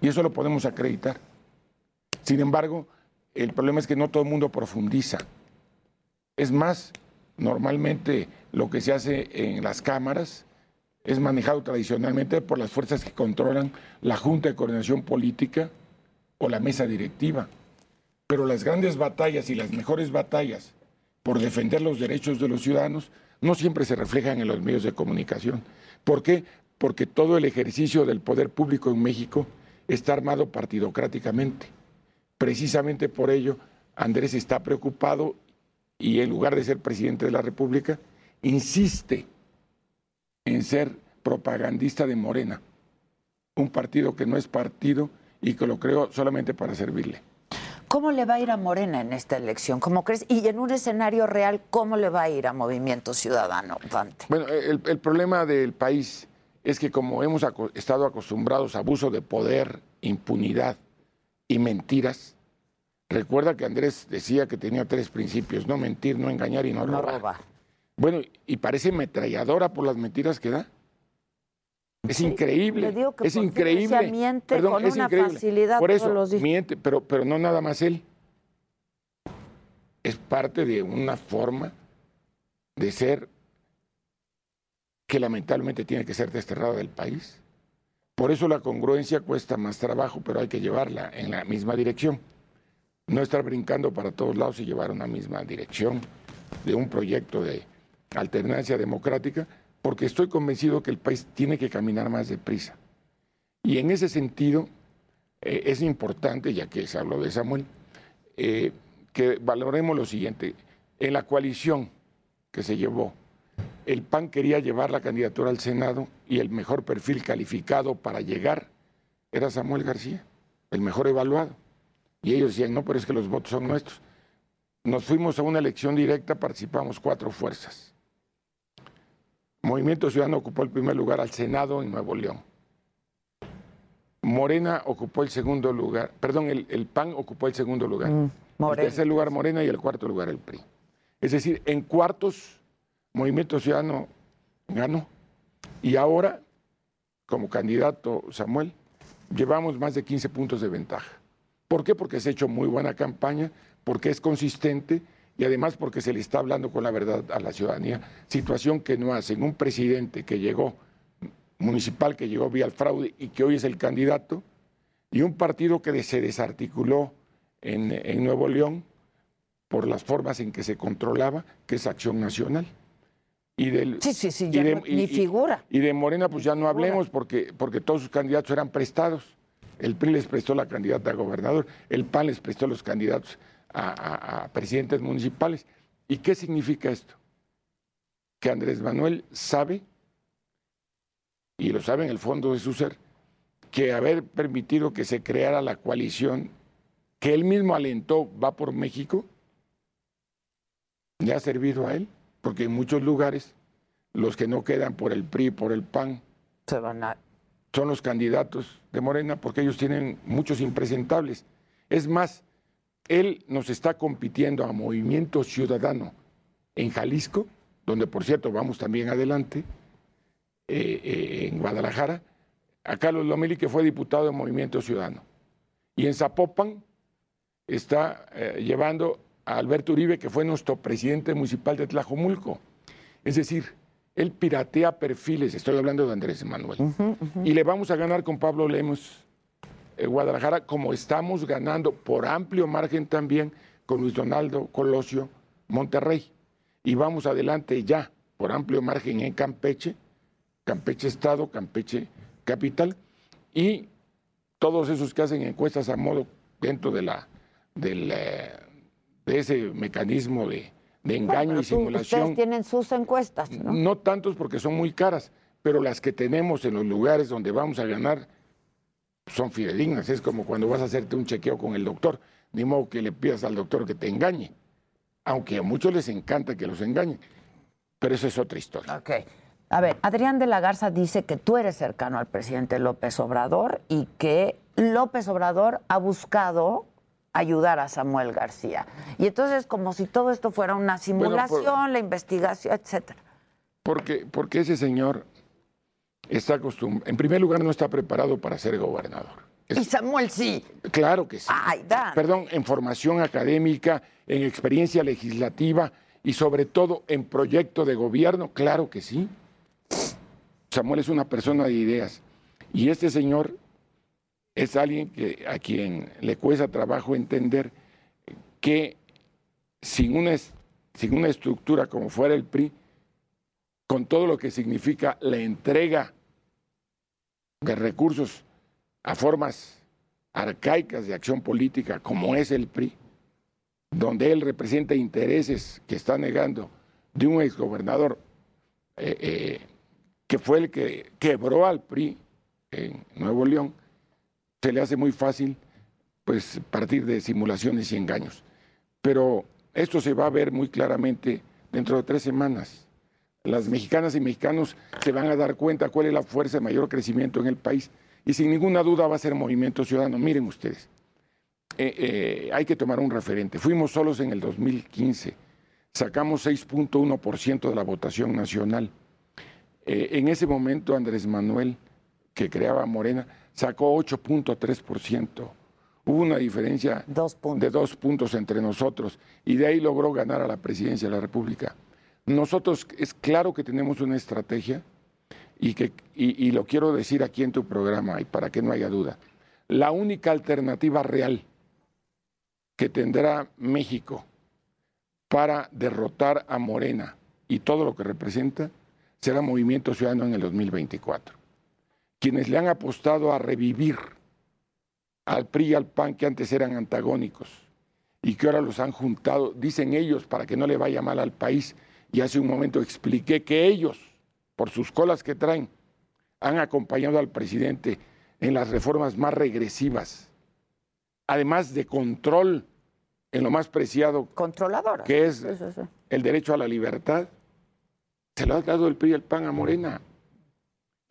y eso lo podemos acreditar. Sin embargo, el problema es que no todo el mundo profundiza. Es más, normalmente lo que se hace en las cámaras es manejado tradicionalmente por las fuerzas que controlan la Junta de Coordinación Política o la mesa directiva. pero las grandes batallas y las mejores batallas por defender los derechos de los ciudadanos no siempre se reflejan en los medios de comunicación. ¿Por qué? Porque todo el ejercicio del poder público en México está armado partidocráticamente. Precisamente por ello, Andrés está preocupado y en lugar de ser presidente de la República, insiste en ser propagandista de Morena, un partido que no es partido y que lo creó solamente para servirle. ¿Cómo le va a ir a Morena en esta elección? ¿Cómo crees? Y en un escenario real, ¿cómo le va a ir a Movimiento Ciudadano, Dante? Bueno, el, el problema del país es que como hemos aco- estado acostumbrados a abuso de poder, impunidad y mentiras, recuerda que Andrés decía que tenía tres principios, no mentir, no engañar y no, No robar. robar. Bueno, y parece metralladora por las mentiras que da. Es increíble. le digo que es increíble. decía, miente con es una increíble. facilidad Por eso, los miente, pero, pero no nada más él. Es parte de una forma de ser que lamentablemente tiene que ser desterrada del país. Por eso la congruencia cuesta más trabajo, pero hay que llevarla en la misma dirección. No estar brincando para todos lados y llevar una misma dirección de un proyecto de alternancia democrática, porque estoy convencido que el país tiene que caminar más deprisa. Y en ese sentido, eh, es importante, ya que se habló de Samuel, eh, que valoremos lo siguiente. En la coalición que se llevó, el PAN quería llevar la candidatura al Senado y el mejor perfil calificado para llegar era Samuel García, el mejor evaluado. Y ellos decían, no, pero es que los votos son nuestros. Nos fuimos a una elección directa, participamos cuatro fuerzas. Movimiento Ciudadano ocupó el primer lugar al Senado en Nuevo León. Morena ocupó el segundo lugar, perdón, el, el PAN ocupó el segundo lugar. el Morena. tercer lugar Morena y el cuarto lugar el PRI. Es decir, en cuartos Movimiento Ciudadano ganó. Y ahora, como candidato Samuel, llevamos más de 15 puntos de ventaja. ¿Por qué? Porque se ha hecho muy buena campaña, porque es consistente y además porque se le está hablando con la verdad a la ciudadanía. Situación que no hacen un presidente que llegó, municipal que llegó vía el fraude y que hoy es el candidato, y un partido que se desarticuló en, en Nuevo León por las formas en que se controlaba, que es Acción Nacional. Y del, Sí, sí, sí, y ya de- no- y- ni y- figura. Y de Morena, pues ya no hablemos porque, porque todos sus candidatos eran prestados. El PRI les prestó la candidata a gobernador, el PAN les prestó los candidatos a, a- a presidentes municipales. ¿Y qué significa esto? Que Andrés Manuel sabe, y lo sabe en el fondo de su ser, que haber permitido que se creara la coalición que él mismo alentó, va por México, le ha servido a él, porque en muchos lugares los que no quedan por el PRI, por el PAN, Se van a... son los candidatos de Morena, porque ellos tienen muchos impresentables. Es más, él nos está compitiendo a Movimiento Ciudadano en Jalisco, donde por cierto vamos también adelante, eh, eh, en Guadalajara, a Carlos Lomelí, que fue diputado de Movimiento Ciudadano. Y en Zapopan está eh, llevando a Alberto Uribe, que fue nuestro presidente municipal de Tlajomulco. Es decir, él piratea perfiles, estoy hablando de Andrés Manuel. Y le vamos a ganar con Pablo Lemos en Guadalajara, como estamos ganando por amplio margen también con Luis Donaldo Colosio Monterrey. Y vamos adelante ya por amplio margen en Campeche, Campeche Estado, Campeche Capital, y todos esos que hacen encuestas a modo dentro de la del, eh, de ese mecanismo de, de engaño Bueno, y simulación. Ustedes tienen sus encuestas, ¿no? No tantos porque son muy caras, pero las que tenemos en los lugares donde vamos a ganar son fidedignas. Es como cuando vas a hacerte un chequeo con el doctor. Ni modo que le pidas al doctor que te engañe. Aunque a muchos les encanta que los engañen. Pero eso es otra historia. Ok. A ver, Adrián de la Garza dice que tú eres cercano al presidente López Obrador y que López Obrador ha buscado ayudar a Samuel García. Y entonces, como si todo esto fuera una simulación, la investigación, etcétera. Porque, porque ese señor está acostumbrado. En primer lugar, no está preparado para ser gobernador. Y Samuel sí. Claro que sí. Ay, Dan. Perdón, en formación académica, en experiencia legislativa y sobre todo en proyecto de gobierno, claro que sí. Samuel es una persona de ideas y este señor es alguien que, a quien le cuesta trabajo entender que sin una, sin una estructura como fuera el PRI, con todo lo que significa la entrega de recursos a formas arcaicas de acción política como es el PRI, donde él representa intereses que está negando de un exgobernador eh, eh, que fue el que quebró al PRI en Nuevo León, se le hace muy fácil pues partir de simulaciones y engaños. Pero esto se va a ver muy claramente dentro de tres semanas. Las mexicanas y mexicanos se van a dar cuenta cuál es la fuerza de mayor crecimiento en el país y sin ninguna duda va a ser Movimiento Ciudadano. Miren ustedes, eh, eh, hay que tomar un referente. Fuimos solos en el 2015, sacamos 6.1% de la votación nacional. Eh, en ese momento Andrés Manuel, que creaba Morena, sacó 8.3%. Hubo una diferencia de dos puntos entre nosotros y de ahí logró ganar a la presidencia de la República. Nosotros es claro que tenemos una estrategia y, que, y lo quiero decir aquí en tu programa y para que no haya duda. La única alternativa real que tendrá México para derrotar a Morena y todo lo que representa será Movimiento Ciudadano en el 2024. Quienes le han apostado a revivir al PRI y al PAN que antes eran antagónicos y que ahora los han juntado, dicen ellos, para que no le vaya mal al país. Y hace un momento expliqué que ellos, por sus colas que traen, han acompañado al presidente en las reformas más regresivas, además de control en lo más preciado, controlador, que es el derecho a la libertad. Se lo ha dado el PRI y el PAN a Morena.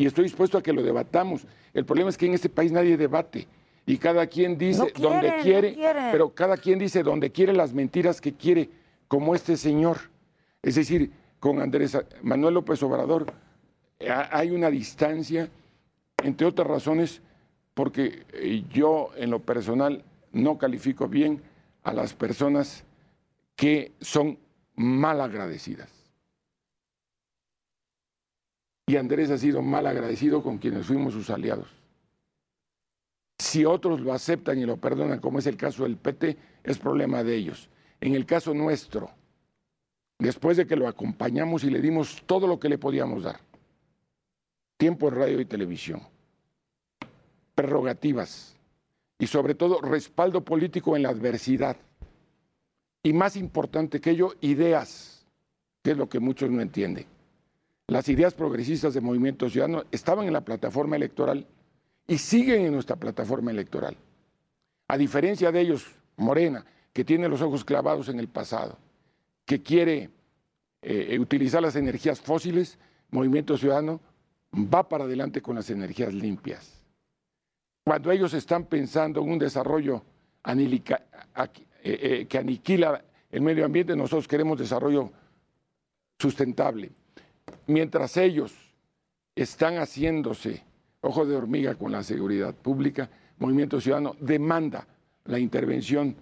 Y estoy dispuesto a que lo debatamos. El problema es que en este país nadie debate y cada quien dice donde quiere, pero cada quien dice donde quiere las mentiras que quiere, como este señor. Es decir, con Andrés Manuel López Obrador hay una distancia, entre otras razones, porque eh, yo en lo personal no califico bien a las personas que son mal agradecidas. Y Andrés ha sido mal agradecido con quienes fuimos sus aliados. Si otros lo aceptan y lo perdonan, como es el caso del PT, es problema de ellos. En el caso nuestro, después de que lo acompañamos y le dimos todo lo que le podíamos dar, tiempo en radio y televisión, prerrogativas y sobre todo respaldo político en la adversidad. Y más importante que ello, ideas, que es lo que muchos no entienden. Las ideas progresistas de Movimiento Ciudadano estaban en la plataforma electoral y siguen en nuestra plataforma electoral. A diferencia de ellos, Morena, que tiene los ojos clavados en el pasado, que quiere eh, utilizar las energías fósiles, Movimiento Ciudadano va para adelante con las energías limpias. Cuando ellos están pensando en un desarrollo eh, eh, que aniquila el medio ambiente, nosotros queremos desarrollo sustentable. Mientras ellos están haciéndose ojo de hormiga con la seguridad pública, Movimiento Ciudadano demanda la intervención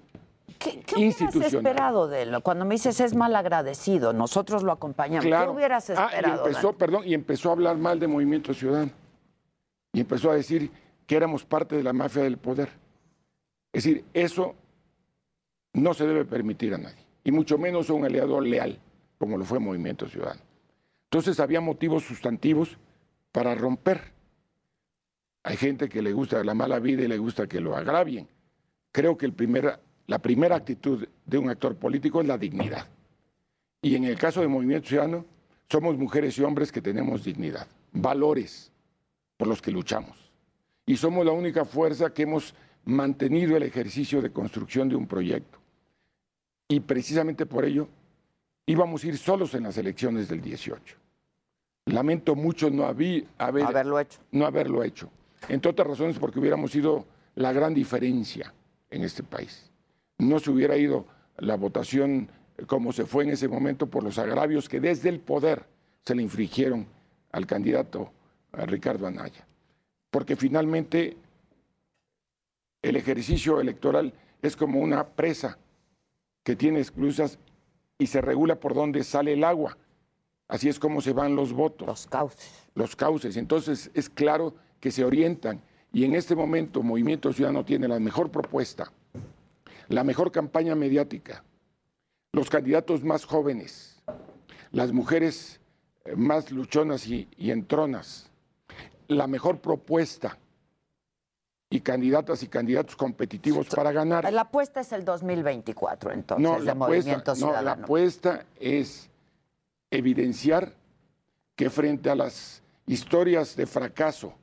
¿Qué, qué hubieras esperado de él? Cuando me dices es mal agradecido, nosotros lo acompañamos. ¿Qué hubieras esperado? Ah, y empezó, perdón, y empezó a hablar mal de Movimiento Ciudadano. Y empezó a decir que éramos parte de la mafia del poder. Es decir, eso no se debe permitir a nadie. Y mucho menos a un aliado leal, como lo fue Movimiento Ciudadano. Entonces había motivos sustantivos para romper hay gente que le gusta la mala vida y le gusta que lo agravien. Creo que la primera actitud de un actor político es la dignidad. Y en el caso de Movimiento Ciudadano, somos mujeres y hombres que tenemos dignidad, valores por los que luchamos. Y somos la única fuerza que hemos mantenido el ejercicio de construcción de un proyecto. Y precisamente por ello íbamos a ir solos en las elecciones del 18. Lamento mucho no haberlo hecho. No haberlo hecho entre otras razones porque hubiéramos sido la gran diferencia en este país. No se hubiera ido la votación como se fue en ese momento por los agravios que desde el poder se le infligieron al candidato Ricardo Anaya. Porque finalmente el ejercicio electoral es como una presa que tiene esclusas y se regula por dónde sale el agua. Así es como se van los votos. Los cauces. Los cauces. Entonces es claro que se orientan y en este momento Movimiento Ciudadano tiene la mejor propuesta, la mejor campaña mediática, los candidatos más jóvenes, las mujeres eh, más luchonas y, y entronas, la mejor propuesta y candidatas y candidatos competitivos para ganar. La apuesta es el 2024, entonces, No, de la apuesta, Movimiento no, la Ciudadano. apuesta es evidenciar que frente a las historias de fracaso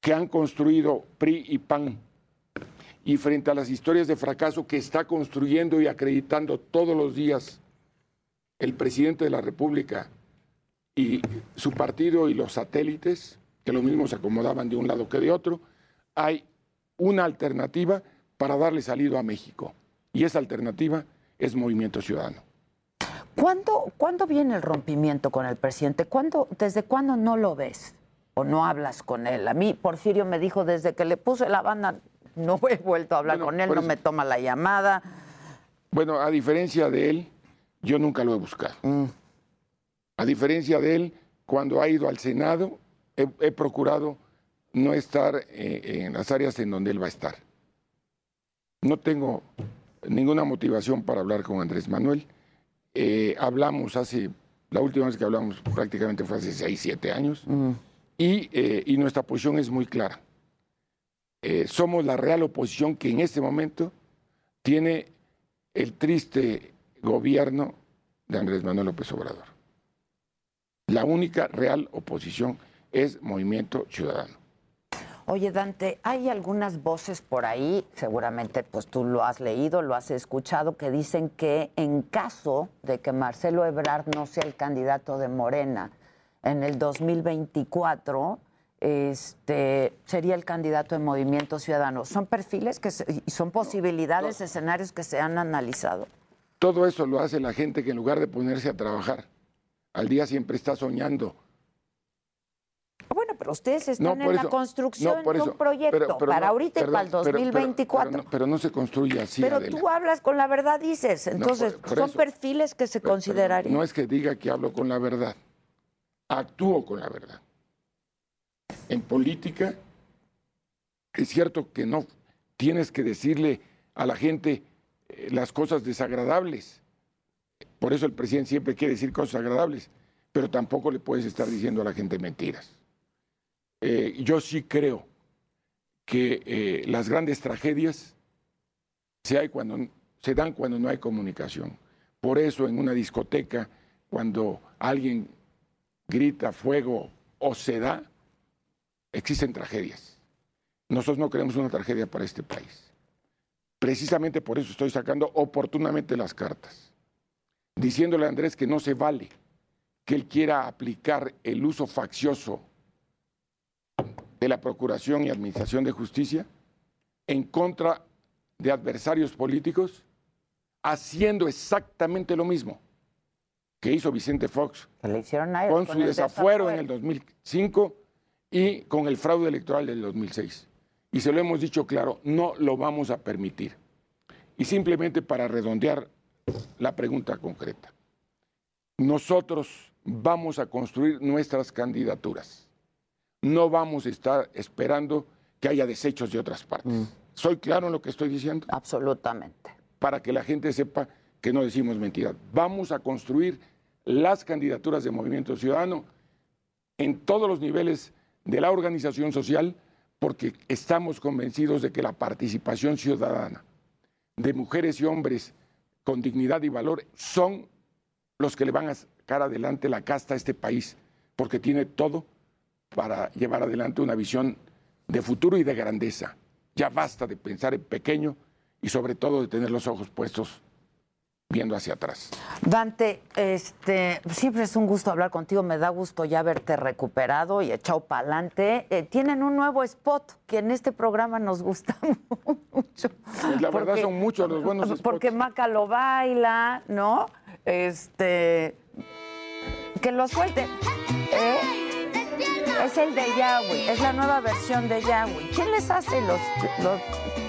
que han construido PRI y PAN y frente a las historias de fracaso que está construyendo y acreditando todos los días el presidente de la República y su partido y los satélites, que lo mismo se acomodaban de un lado que de otro, hay una alternativa para darle salido a México. Y esa alternativa es Movimiento Ciudadano. ¿Cuándo, ¿Cuándo viene el rompimiento con el presidente? ¿Cuándo, ¿Desde cuándo no lo ves o no hablas con él? A mí Porfirio me dijo desde que le puse la banda no he vuelto a hablar Bueno, con él, no eso- me toma la llamada. Bueno, a diferencia de él, yo nunca lo he buscado. A diferencia de él, cuando ha ido al Senado, he, he procurado no estar eh, en las áreas en donde él va a estar. No tengo ninguna motivación para hablar con Andrés Manuel. Eh, hablamos hace, la última vez que hablamos prácticamente fue hace seis, siete años, y, eh, y nuestra posición es muy clara. Eh, somos la real oposición que en este momento tiene el triste gobierno de Andrés Manuel López Obrador. La única real oposición es Movimiento Ciudadano. Oye, Dante, hay algunas voces por ahí, seguramente pues tú lo has leído, lo has escuchado, que dicen que en caso de que Marcelo Ebrard no sea el candidato de Morena en el 2024, este, sería el candidato de Movimiento Ciudadano. ¿Son perfiles que se- son posibilidades, escenarios que se han analizado? Todo eso lo hace la gente que en lugar de ponerse a trabajar, al día siempre está soñando. Pero ustedes están No, en la construcción no, de un proyecto pero- pero para ahorita y para el pero- pero- 2024. Pero, no, pero no se construye así, Pero Adela. tú hablas con la verdad, dices. Entonces, por- por son eso. perfiles que se considerarían. No es que diga que hablo con la verdad, actúo con la verdad. En política es cierto que no tienes que decirle a la gente eh, las cosas desagradables. Por eso el presidente siempre quiere decir cosas agradables, pero tampoco le puedes estar diciendo a la gente mentiras. Eh, yo sí creo que eh, las grandes tragedias se, se dan cuando no hay comunicación. Por eso en una discoteca, cuando alguien grita fuego o se da, existen tragedias. Nosotros no queremos una tragedia para este país. Precisamente por eso estoy sacando oportunamente las cartas, diciéndole a Andrés que no se vale que él quiera aplicar el uso faccioso de la Procuración y Administración de Justicia en contra de adversarios políticos, haciendo exactamente lo mismo que hizo Vicente Fox Que le hicieron a él con con su desafuero en el 2005 y con el fraude electoral del 2006. Y se lo hemos dicho claro, no lo vamos a permitir. Y simplemente para redondear la pregunta concreta, nosotros vamos a construir nuestras candidaturas. No vamos a estar esperando que haya desechos de otras partes. ¿Soy claro en lo que estoy diciendo? Absolutamente. Para que la gente sepa que no decimos mentiras. Vamos a construir las candidaturas de Movimiento Ciudadano en todos los niveles de la organización social porque estamos convencidos de que la participación ciudadana de mujeres y hombres con dignidad y valor son los que le van a sacar adelante la casta a este país, porque tiene todo para llevar adelante una visión de futuro y de grandeza. Ya basta de pensar en pequeño y sobre todo de tener los ojos puestos viendo hacia atrás. Dante, este, siempre es un gusto hablar contigo, me da gusto ya verte recuperado y echado para adelante. tienen un nuevo spot que en este programa nos gusta mucho. Pues la verdad son muchos los buenos spots. Porque Maca lo baila, ¿no? Este, que lo suelte. ¿eh? Es el de Yahweh, es la nueva versión de Yahweh. ¿Quién les hace los, los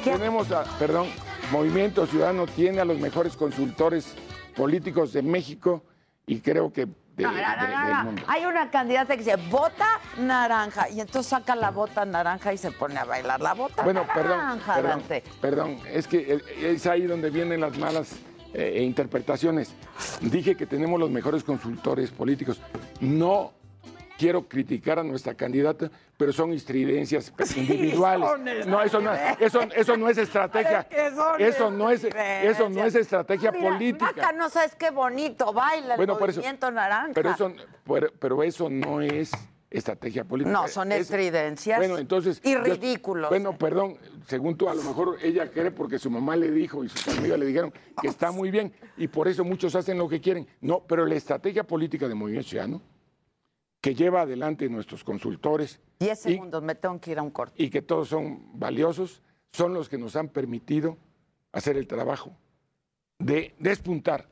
quién- Tenemos a, perdón, Movimiento Ciudadano tiene a los mejores consultores políticos de México y creo que de- No, no, no, del mundo. Hay una candidata que dice bota naranja y entonces saca la bota naranja y se pone a bailar la bota Bueno, perdón, naranja, perdón, Dante. perdón, es que es ahí donde vienen las malas eh, interpretaciones. Dije que tenemos los mejores consultores políticos. No quiero criticar a nuestra candidata, pero son estridencias individuales. son no, eso no, eso, eso no es estrategia. Eso no es, eso no es estrategia Mira, política. Maca, no sabes qué bonito baila el Bueno, por eso- movimiento naranja. Pero eso, pero, pero eso no es estrategia política. No, son Es- estridencias Bueno, entonces. y yo- ridículos. bueno, perdón, según tú, a lo mejor ella cree porque su mamá le dijo y sus amigas le dijeron que está muy bien y por eso muchos hacen lo que quieren. No, pero la estrategia política de Movimiento Ciudadano, que lleva adelante nuestros consultores Diez y, segundos, me tengo que ir a un corte. y que todos son valiosos, son los que nos han permitido hacer el trabajo de despuntar.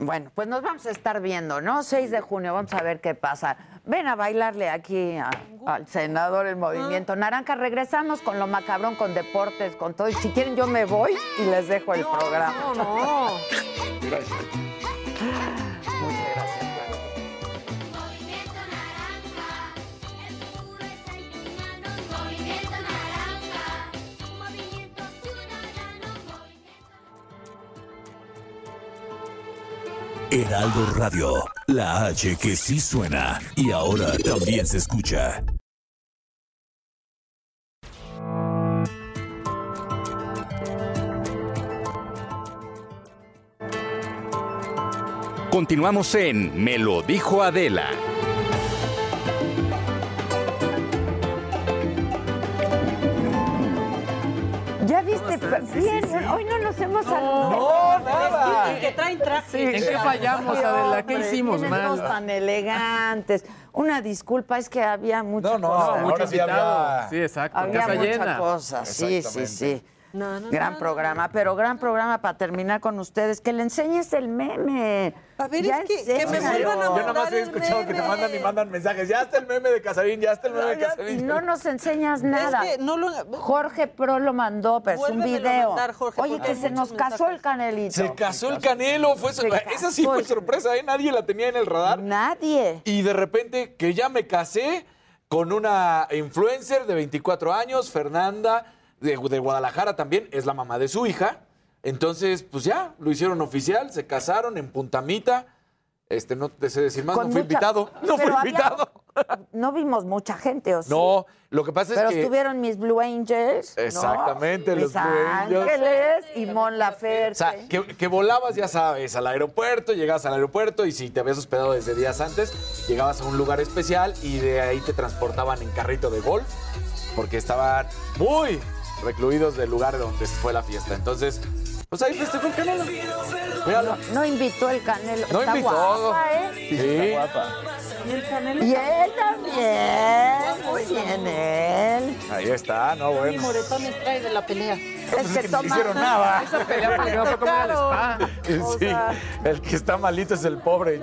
Bueno, pues nos vamos a estar viendo, ¿no? 6 de junio, vamos a ver qué pasa. Ven a bailarle aquí a- al senador el movimiento naranja. Regresamos con lo macabrón, con deportes, con todo. Y si quieren, yo me voy y les dejo el programa. No, no. Gracias. Heraldo Radio, la H que sí suena y ahora también se escucha. Continuamos en Me lo dijo Adela. Bien, hoy no nos hemos saludado. No, nada. Y que traen traje. ¿En qué fallamos, Adela? ¿Qué hicimos mal? tan elegantes. Una disculpa, es que había mucha No, no, cosa. ahora sí había... Sí, exacto. Había casa mucha llena. cosa, sí, sí, sí. No, no, gran no. programa, pero gran programa para terminar con ustedes. Que le enseñes el meme. A ver, Ya es que, que me vuelvan a Yo mandar nomás he escuchado que te mandan y mandan mensajes. Ya está el meme de Casarín, ya está el meme de Y Casarín. no nos enseñas nada. Es que no lo... Jorge Pro lo mandó, pero es un video. mandar, Jorge, Oye, que se nos casó mensajes. el canelito. Se casó el Canelo, fue Se esa sí fue sorpresa, ¿eh? Nadie la tenía en el radar. Nadie. Y de repente que ya me casé con una influencer de 24 años, Fernanda, de, de Guadalajara también, es la mamá de su hija. Entonces, pues ya, lo hicieron oficial, se casaron en Puntamita. Este, no te sé decir más, Con no fui mucha- invitado. No fui Pero había- invitado. No vimos mucha gente, ¿o sí? No, lo que pasa Pero es que. estuvieron mis Blue Angels. ¿no? Exactamente, mis los Blue Angels. Ángeles y Mon Laferte. O sea, que, que volabas, ya sabes, al aeropuerto, llegabas al aeropuerto y si te habías hospedado desde días antes, llegabas a un lugar especial y de ahí te transportaban en carrito de golf, porque estaban muy recluidos del lugar donde fue la fiesta. Entonces, pues ahí festejó el Canelo. Míralo. No invitó el Canelo. No Está invitó. guapa, ¿eh? Sí, Y el canelo. Y él también. Muy bien, él. ahí está, no, bueno. moretones trae de la pelea. Es que que no hicieron nada. Esa pelea porque no fue como en el spa. O Sí, sea- el que está malito es el pobre Y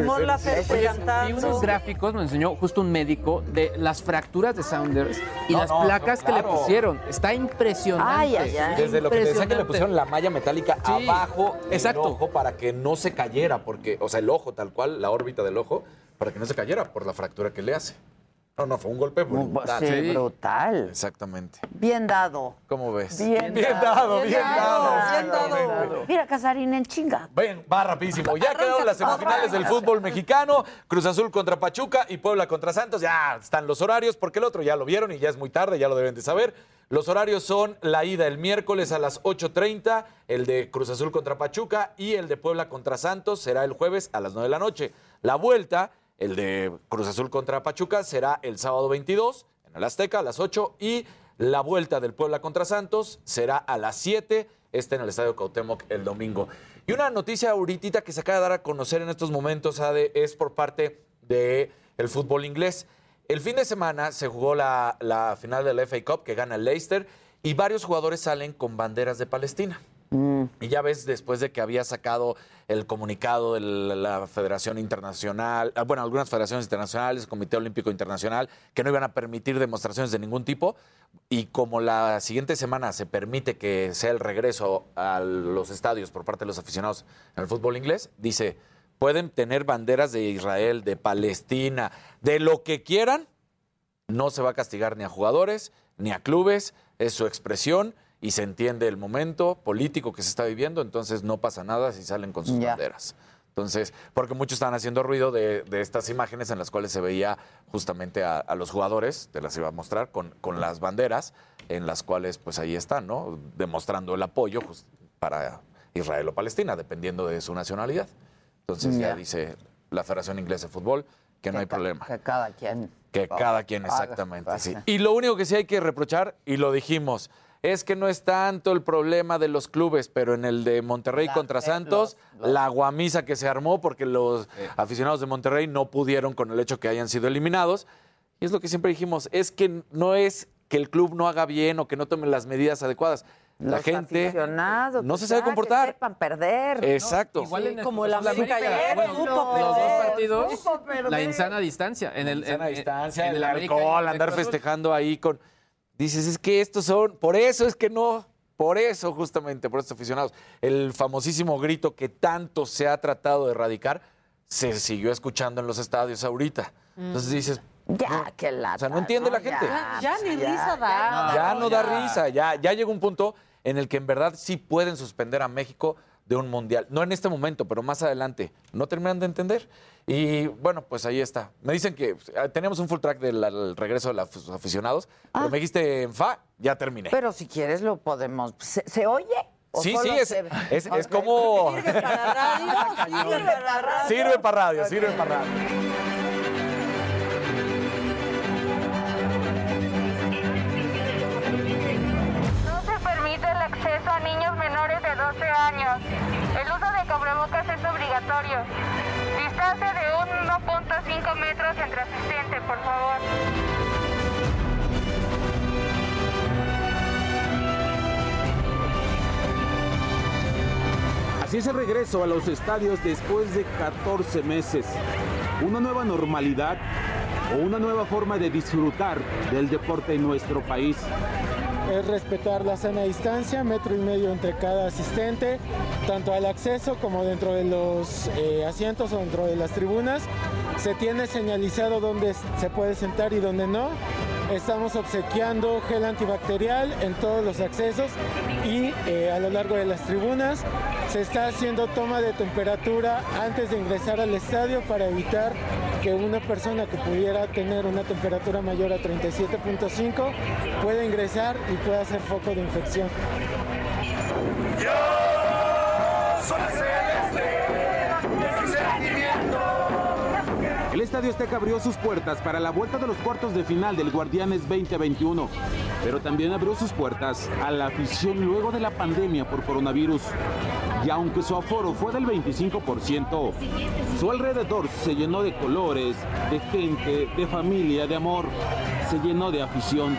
Laferte Oye, vi cantando. unos gráficos, nos enseñó justo un médico de las fracturas de Saunders y No, las no, placas no, que le pusieron. Está impresionante. Ay, ay, ay. Desde lo que te decía que le pusieron la malla metálica Sí, abajo del exacto. ojo para que no se cayera, porque, o sea, el ojo tal cual, la órbita del ojo, para que no se cayera por la fractura que le hace. No, no, fue un golpe brutal. Sí, brutal. Exactamente. Bien dado. ¿Cómo ves? Bien, bien dado, bien dado. Bien dado. exactamente. Mira, Casarín en chinga. Ven, va rapidísimo. Ya quedaron las semifinales del fútbol mexicano. Cruz Azul contra Pachuca y Puebla contra Santos. Ya están los horarios, porque el otro ya lo vieron y ya es muy tarde, ya lo deben de saber. Los horarios son la ida el miércoles a las 8.30, el de Cruz Azul contra Pachuca y el de Puebla contra Santos será el jueves a las 9 de la noche. La vuelta, el de Cruz Azul contra Pachuca, será el sábado 22 en el Azteca a las 8 y la vuelta del Puebla contra Santos será a las 7, este en el Estadio Cuauhtémoc el domingo. Y una noticia ahorita que se acaba de dar a conocer en estos momentos, Ade, es por parte del el fútbol inglés. El fin de semana se jugó la, la final de la FA Cup que gana el Leicester y varios jugadores salen con banderas de Palestina. Y ya ves, después de que había sacado el comunicado de la Federación Internacional, ah, bueno, algunas federaciones internacionales, el Comité Olímpico Internacional, que no iban a permitir demostraciones de ningún tipo, y como la siguiente semana se permite que sea el regreso a los estadios por parte de los aficionados en el fútbol inglés, dice, pueden tener banderas de Israel, de Palestina, de lo que quieran, no se va a castigar ni a jugadores, ni a clubes, es su expresión y se entiende el momento político que se está viviendo, entonces no pasa nada si salen con sus Ya. banderas. Entonces, porque muchos estaban haciendo ruido de, de estas imágenes en las cuales se veía justamente a, a los jugadores, te las iba a mostrar, con, con las banderas, en las cuales pues ahí están, ¿no? Demostrando el apoyo just- para Israel o Palestina, dependiendo de su nacionalidad. Entonces ya Ya. dice la Federación Inglesa de Fútbol que no hay problema. Que cada quien. Que cada quien, exactamente, sí. Y lo único que sí hay que reprochar, y lo dijimos, es que no es tanto el problema de los clubes, pero en el de Monterrey La- contra eh, Santos, los- los- la guamisa que se armó porque los aficionados de Monterrey no pudieron con el hecho que hayan sido eliminados. Y es lo que siempre dijimos, es que no es que el club no haga bien o que no tome las medidas adecuadas. La Los gente aficionados, no se sabe comportar. Que sepan perder. Exacto. Igual en el- como el América ya bueno, supo los dos partidos, la insana distancia. En el, sana en- distancia, en el, en alcohol, el andar festejando ahí con. Dices, es que estos son. Por eso es que no. Por eso, justamente, por estos aficionados. El famosísimo grito que tanto se ha tratado de erradicar se siguió escuchando en los estadios ahorita. Entonces dices. Ya, que la. O sea, no entiende la gente. Ya ni risa da. Ya no da risa, ya, ya llegó un punto en el que en verdad sí pueden suspender a México de un mundial. No en este momento, pero más adelante. No terminan de entender. Y bueno, pues ahí está. Me dicen que eh, teníamos un full track del al regreso de los aficionados, pero me dijiste en fa, ya terminé. Pero si quieres lo podemos. ¿Se, se oye? ¿O Sí, sí, es, es, como... Sirve para radio, sirve para radio. Sirve para radio, sirve para radio. No se permite el acceso a niños menores de 12 años. El uso de cubrebocas es obligatorio. Distancia de 1.5 metros entre asistentes, por favor. Así es el regreso a los estadios después de 14 meses. Una nueva normalidad o una nueva forma de disfrutar del deporte en nuestro país. Es respetar la sana distancia, metro y medio entre cada asistente, tanto al acceso como dentro de los eh, asientos o dentro de las tribunas. Se tiene señalizado dónde se puede sentar y dónde no. Estamos obsequiando gel antibacterial en todos los accesos y eh, a lo largo de las tribunas. Se está haciendo toma de temperatura antes de ingresar al estadio para evitar que una persona que pudiera tener una temperatura mayor a 37.5 pueda ingresar y pueda ser foco de infección. El Estadio Azteca abrió sus puertas para la vuelta de los cuartos de final del Guardianes 2021, pero también abrió sus puertas a la afición luego de la pandemia por coronavirus. Y aunque su aforo fue del 25%, su alrededor se llenó de colores, de gente, de familia, de amor, se llenó de afición.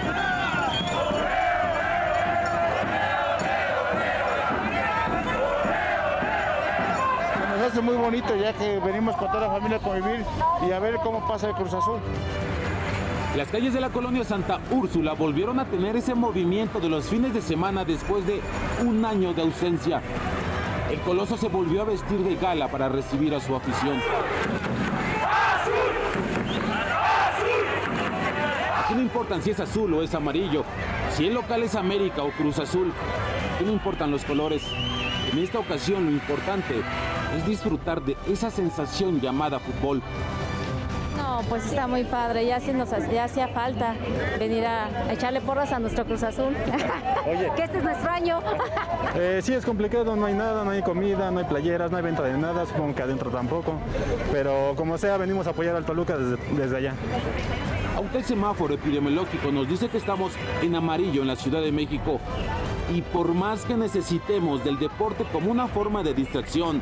Muy bonito ya que venimos con toda la familia a convivir y a ver cómo pasa el Cruz Azul. Las calles de la colonia Santa Úrsula volvieron a tener ese movimiento de los fines de semana después de un año de ausencia. El Coloso se volvió a vestir de gala para recibir a su afición. Aquí no importan si es azul o es amarillo, si el local es América o Cruz Azul. Aquí no importan los colores. En esta ocasión lo importante es disfrutar de esa sensación llamada fútbol. No, pues está muy padre, ya, sí nos, ya hacía falta venir a, a echarle porras a nuestro Cruz Azul. que este es nuestro año. Eh, sí, es complicado, no hay nada, no hay comida, no hay playeras, no hay venta de nada, supongo que adentro tampoco. Pero como sea, venimos a apoyar al Toluca desde, desde allá. Aunque el semáforo epidemiológico nos dice que estamos en amarillo en la Ciudad de México, y por más que necesitemos del deporte como una forma de distracción,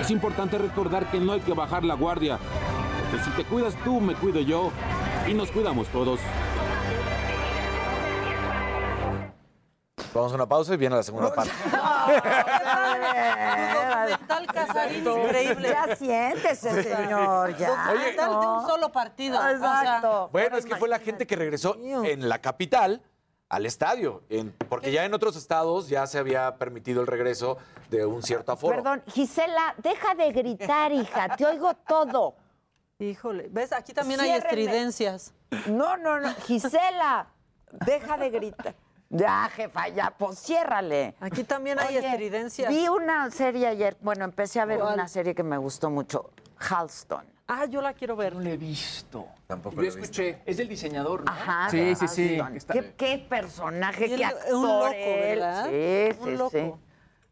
es importante recordar que no hay que bajar la guardia. Que si te cuidas tú, me cuido yo y nos cuidamos todos. Vamos a una pausa y viene la segunda parte. Casarín increíble. Ya siéntese, señor, ya. Documental de un solo partido. o sea, Exacto. Bueno, es que fue la gente que regresó en la capital al estadio, en- porque ya en otros estados ya se había permitido el regreso de un cierto aforo. Perdón, Gisela, deja de gritar, hija, te oigo todo. Híjole, ¿ves? Aquí también hay estridencias. No, no, no, Gisela, deja de gritar. Ya, jefa, ya, pues ciérrale. Aquí también hay Oye, estridencias. Vi una serie ayer, bueno, empecé a ver ¿Cuál? una serie que me gustó mucho, Halston. Ah, yo la quiero ver. No la he visto. Tampoco Yo lo he visto. escuché. Es del diseñador, ¿no? Ajá, Sí, de sí, sí. ¿Qué, qué personaje, qué actor un loco. ¿verdad? Sí, Un sí, loco. sí.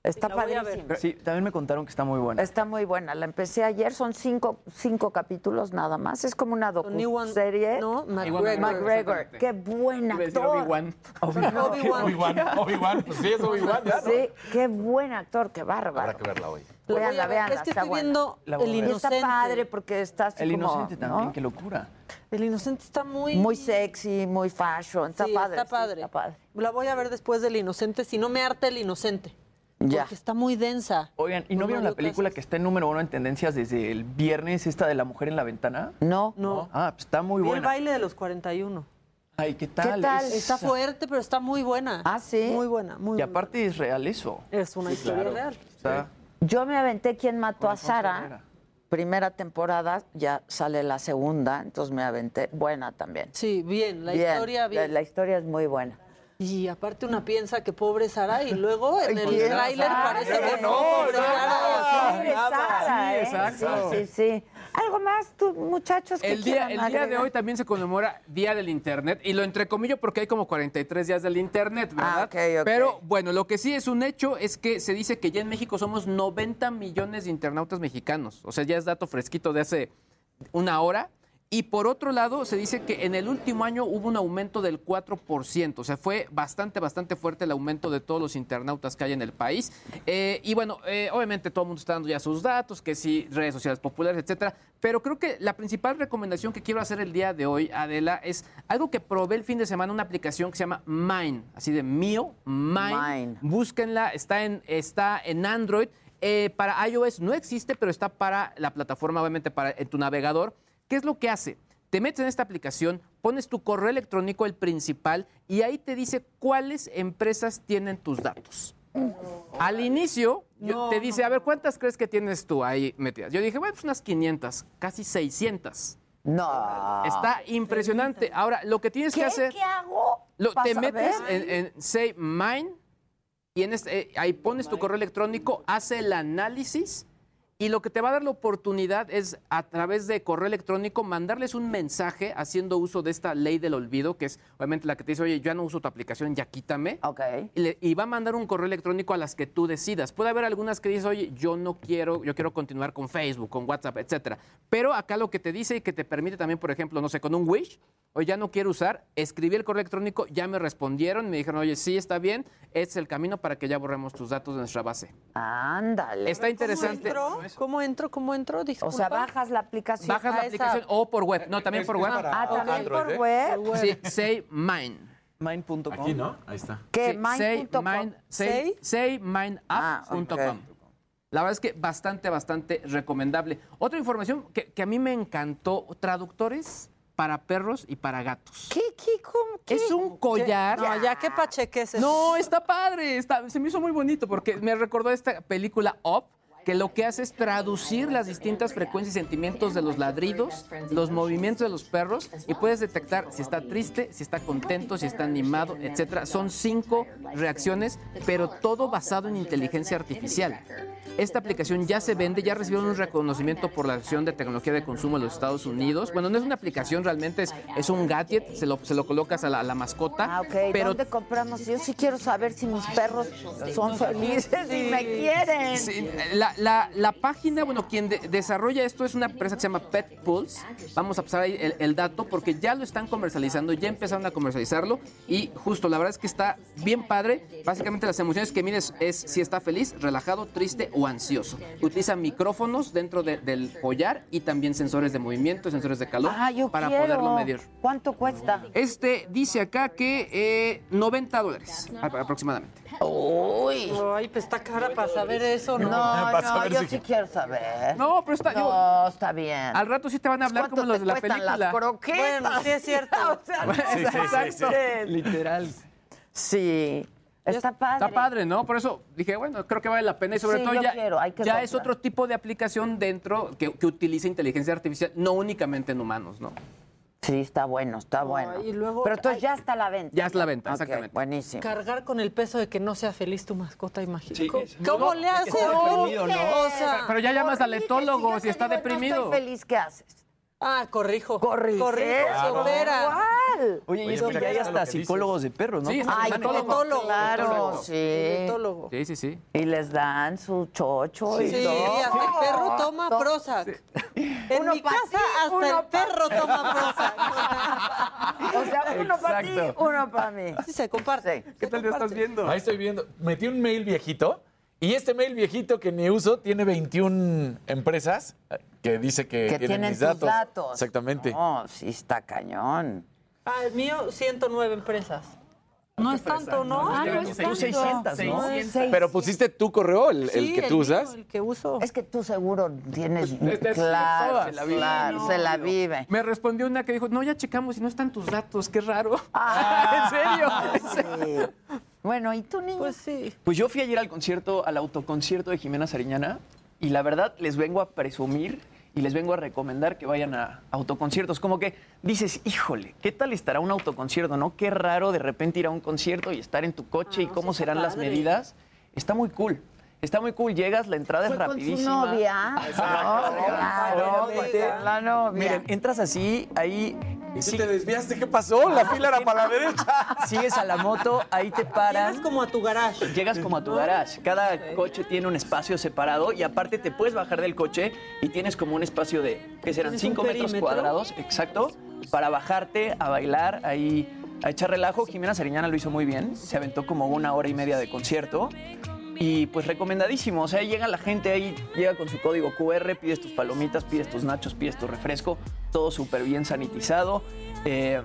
Está La padrísimo. Sí, también me contaron que está muy buena. Está muy buena. La empecé ayer, son cinco, cinco capítulos nada más. Es como una docu-serie. No, McGregor. McGregor. Qué buen actor. Obi-Wan. Obi-Wan. Obi-Wan, Obi-Wan, pues sí, es Obi-Wan. Sí, qué buen actor, qué bárbaro. Habrá que verla hoy. La voy a Veanla, ver. veanla, Es que está estoy buena. viendo El. Y está Inocente. padre porque está así El como, inocente también, ¿no? qué locura. El Inocente está muy... Muy sexy, muy fashion. Está Sí, padre. está sí, padre. está padre. La voy a ver después del Inocente, si no me harta el Inocente. Ya. Porque está muy densa. Oigan, ¿y no vieron la película que está en número uno en tendencias desde el viernes, esta de la mujer en la ventana? No. No. Ah, pues está muy Vi el buena. baile de los 41. Ay, ¿qué tal? tal? Es- Está fuerte, pero está muy buena. Ah, ¿sí? Muy buena, muy Y buena. aparte es real eso. Es una historia claro. real. Está... Yo me aventé quien mató a Sara. Herrera. Primera temporada, ya sale la segunda, entonces me aventé. Buena también. Sí, bien, la Bien, historia bien. La historia es muy buena. Y aparte una piensa que pobre Sara y luego en el ¿Quién tráiler parece que No, no, pobre no, Sara. Pobre nada. Sara, Sí, ¿eh? exacto. Sí, sí, sí. Algo más, tú, muchachos, que El día, quieran el día de hoy también se conmemora Día del Internet y lo entrecomillo porque hay como 43 días del Internet, ¿verdad? Ah, ok, ok. Pero bueno, lo que sí es un hecho es que se dice que ya en México somos 90 millones de internautas mexicanos. O sea, ya es dato fresquito de hace una hora. Y por otro lado, se dice que en el último año hubo un aumento del 4%. O sea, fue bastante, bastante fuerte el aumento de todos los internautas que hay en el país. Eh, y bueno, eh, obviamente todo el mundo está dando ya sus datos, que sí, redes sociales populares, etcétera. Pero creo que la principal recomendación que quiero hacer el día de hoy, Adela, es algo que probé el fin de semana, una aplicación que se llama Mine, así de mío, Mine. Mine. Búsquenla, está en, está en Android. Eh, para iOS no existe, pero está para la plataforma, obviamente, para en tu navegador. ¿Qué es lo que hace? Te metes en esta aplicación, pones tu correo electrónico, el principal, y ahí te dice cuáles empresas tienen tus datos. Al inicio, te dice, a ver, ¿cuántas crees que tienes tú ahí metidas? Yo dije, bueno, pues unas 500, casi 600. No. Está impresionante. Ahora, lo que tienes ¿Qué, que hacer... ¿Qué hago? Lo- ¿Pa' te metes en, en Say Mine y en este, eh, ahí pones tu correo electrónico, hace el análisis y lo que te va a dar la oportunidad es a través de correo electrónico mandarles un mensaje haciendo uso de esta ley del olvido, que es obviamente la que te dice, oye, ya no uso tu aplicación, ya quítame. Ok. Y, le- y va a mandar un correo electrónico a las que tú decidas. Puede haber algunas que dices, oye, yo no quiero, yo quiero continuar con Facebook, con WhatsApp, etcétera. Pero acá lo que te dice y que te permite también, por ejemplo, no sé, con un Wish, o ya no quiero usar, escribí el correo electrónico, ya me respondieron, me dijeron, oye, sí, está bien, este es el camino para que ya borremos tus datos de nuestra base. Ándale. Está interesante. ¿Cómo entro? ¿Cómo entro? ¿Cómo entro? O Disculpa. sea, bajas la aplicación. Bajas la aplicación o por web, no, también Es- por web. Ah, también Android, por ¿eh? web. Sí, Say Mine. Mine.com. Aquí, ¿no? Ahí está. ¿Qué? Sí, Mine.com. Say, say, ¿Say? Ah, saymineapp.com. La verdad es que bastante, bastante recomendable. Otra información que, que a mí me encantó, traductores para perros y para gatos. ¿Qué, qué, cómo, qué? Es un collar. No, ya qué pacheques es. No, está padre, está- se me hizo muy bonito porque me recordó esta película Up, que lo que hace es traducir las distintas frecuencias y sentimientos de los ladridos, los movimientos de los perros y puedes detectar si está triste, si está contento, si está animado, etcétera. Son cinco reacciones, pero todo basado en inteligencia artificial. Esta aplicación ya se vende, ya recibieron un reconocimiento por la Asociación de Tecnología de Consumo de los Estados Unidos. Bueno, no es una aplicación, realmente es, es un gadget, se lo, se lo colocas a la, a la mascota. Ah, ok. Pero ¿Dónde compramos? Yo sí quiero saber si mis perros son felices y me quieren. Sí, la, la- la página, bueno, quien de- desarrolla esto es una empresa que se llama Pet Pulse. Vamos a pasar ahí el, el dato porque ya lo están comercializando, ya empezaron a comercializarlo y justo, la verdad es que está bien padre. Básicamente las emociones que mides es si está feliz, relajado, triste o ansioso. Utiliza micrófonos dentro de- del collar y también sensores de movimiento, sensores de calor Ah, yo para quiero. poderlo medir. ¿Cuánto cuesta? Este dice acá que eh, 90 dólares aproximadamente. Uy. Ay, pues está cara para saber eso, ¿no? No, Para no, saber yo si- sí quiero saber. No, pero está... digo, No, está bien. al rato sí te van a hablar ¿Cuánto como los te de la película. las croquetas? Bueno, sí es cierto. O sea, no Sí, sí, sí, sí. manches. Literal. Sí. Está padre. Está padre, ¿no? Por eso dije, bueno, creo que vale la pena y sobre Sí, todo ya, quiero, hay que ya es otro tipo de aplicación dentro que, que utiliza inteligencia artificial, no únicamente en humanos, ¿no? Sí, está bueno, está bueno. y luego Pero entonces ya está a la venta. Ya es la venta, exactamente. Buenísimo. Cargar con el peso de que no sea feliz tu mascota, imagínate. Sí, ¿Cómo, no, le haces? deprimido, ¿no? O sea, Pero ya llamas al etólogo si está No deprimido. estoy feliz, ¿qué haces? Ah, corrijo. Corrijo, se Claro. Oye, y Oye, es que mira, ya hay hasta lo psicólogos de perros, ¿no? Sí, Ay, etólogo. claro, etólogo. sí. Etólogo. Sí, sí, sí. Y les dan su chocho y Sí, todo. hasta el perro toma Prozac. En Uno mi casa ti, hasta el perro toma Prozac. O sea, uno para ti, uno para mí. Sí, se comparte. ¿Qué tal ya estás viendo? Ahí estoy viendo. Metí un mail viejito y este mail viejito que ni uso tiene 21 empresas que dice que, Que tienen, tienen mis tus datos. datos. Exactamente. No, sí está cañón. Ah, el mío, 109 empresas. No es tanto, ¿no? Ah, no es es tanto. tanto. 600, ¿no? Seis- Pero pusiste tu correo, el, el Sí, que tú mío, usas. el que uso. Es que tú seguro tienes... Pues, es- claro, todas. se la vive. Claro, se la vive. Me respondió una que dijo, no, ya checamos y no están tus datos, qué raro. Ah, ¿En serio? sí. Bueno, ¿y tú, niño? Pues sí. Pues yo fui ayer al concierto, al autoconcierto de Jimena Sariñana, y la verdad les vengo a presumir y les vengo a recomendar que vayan a autoconciertos. Como que dices, híjole, ¿qué tal estará un autoconcierto, no? Qué raro de repente ir a un concierto y estar en tu coche y cómo serán las medidas. Está muy cool. Está muy cool. Llegas, la entrada es Fue con su rapidísima. novia. Exacto. No, la novia. Miren, entras así, ahí ¿Y si te desviaste? ¿Qué pasó? La fila era para la derecha. sigues a la moto, ahí te paran. Llegas como a tu garage. Llegas como a tu garage. Cada coche tiene un espacio separado y aparte te puedes bajar del coche y tienes como un espacio de, que serán ¿Tienes un 5 metros cuadrados, exacto, para bajarte a bailar ahí, a echar relajo. Jimena Sariñana lo hizo muy bien. Se aventó como una hora y media de concierto. Y pues recomendadísimo, o sea, llega la gente ahí, llega con su código QR, pides tus palomitas, pides tus nachos, pides tu refresco, todo súper bien sanitizado. Eh,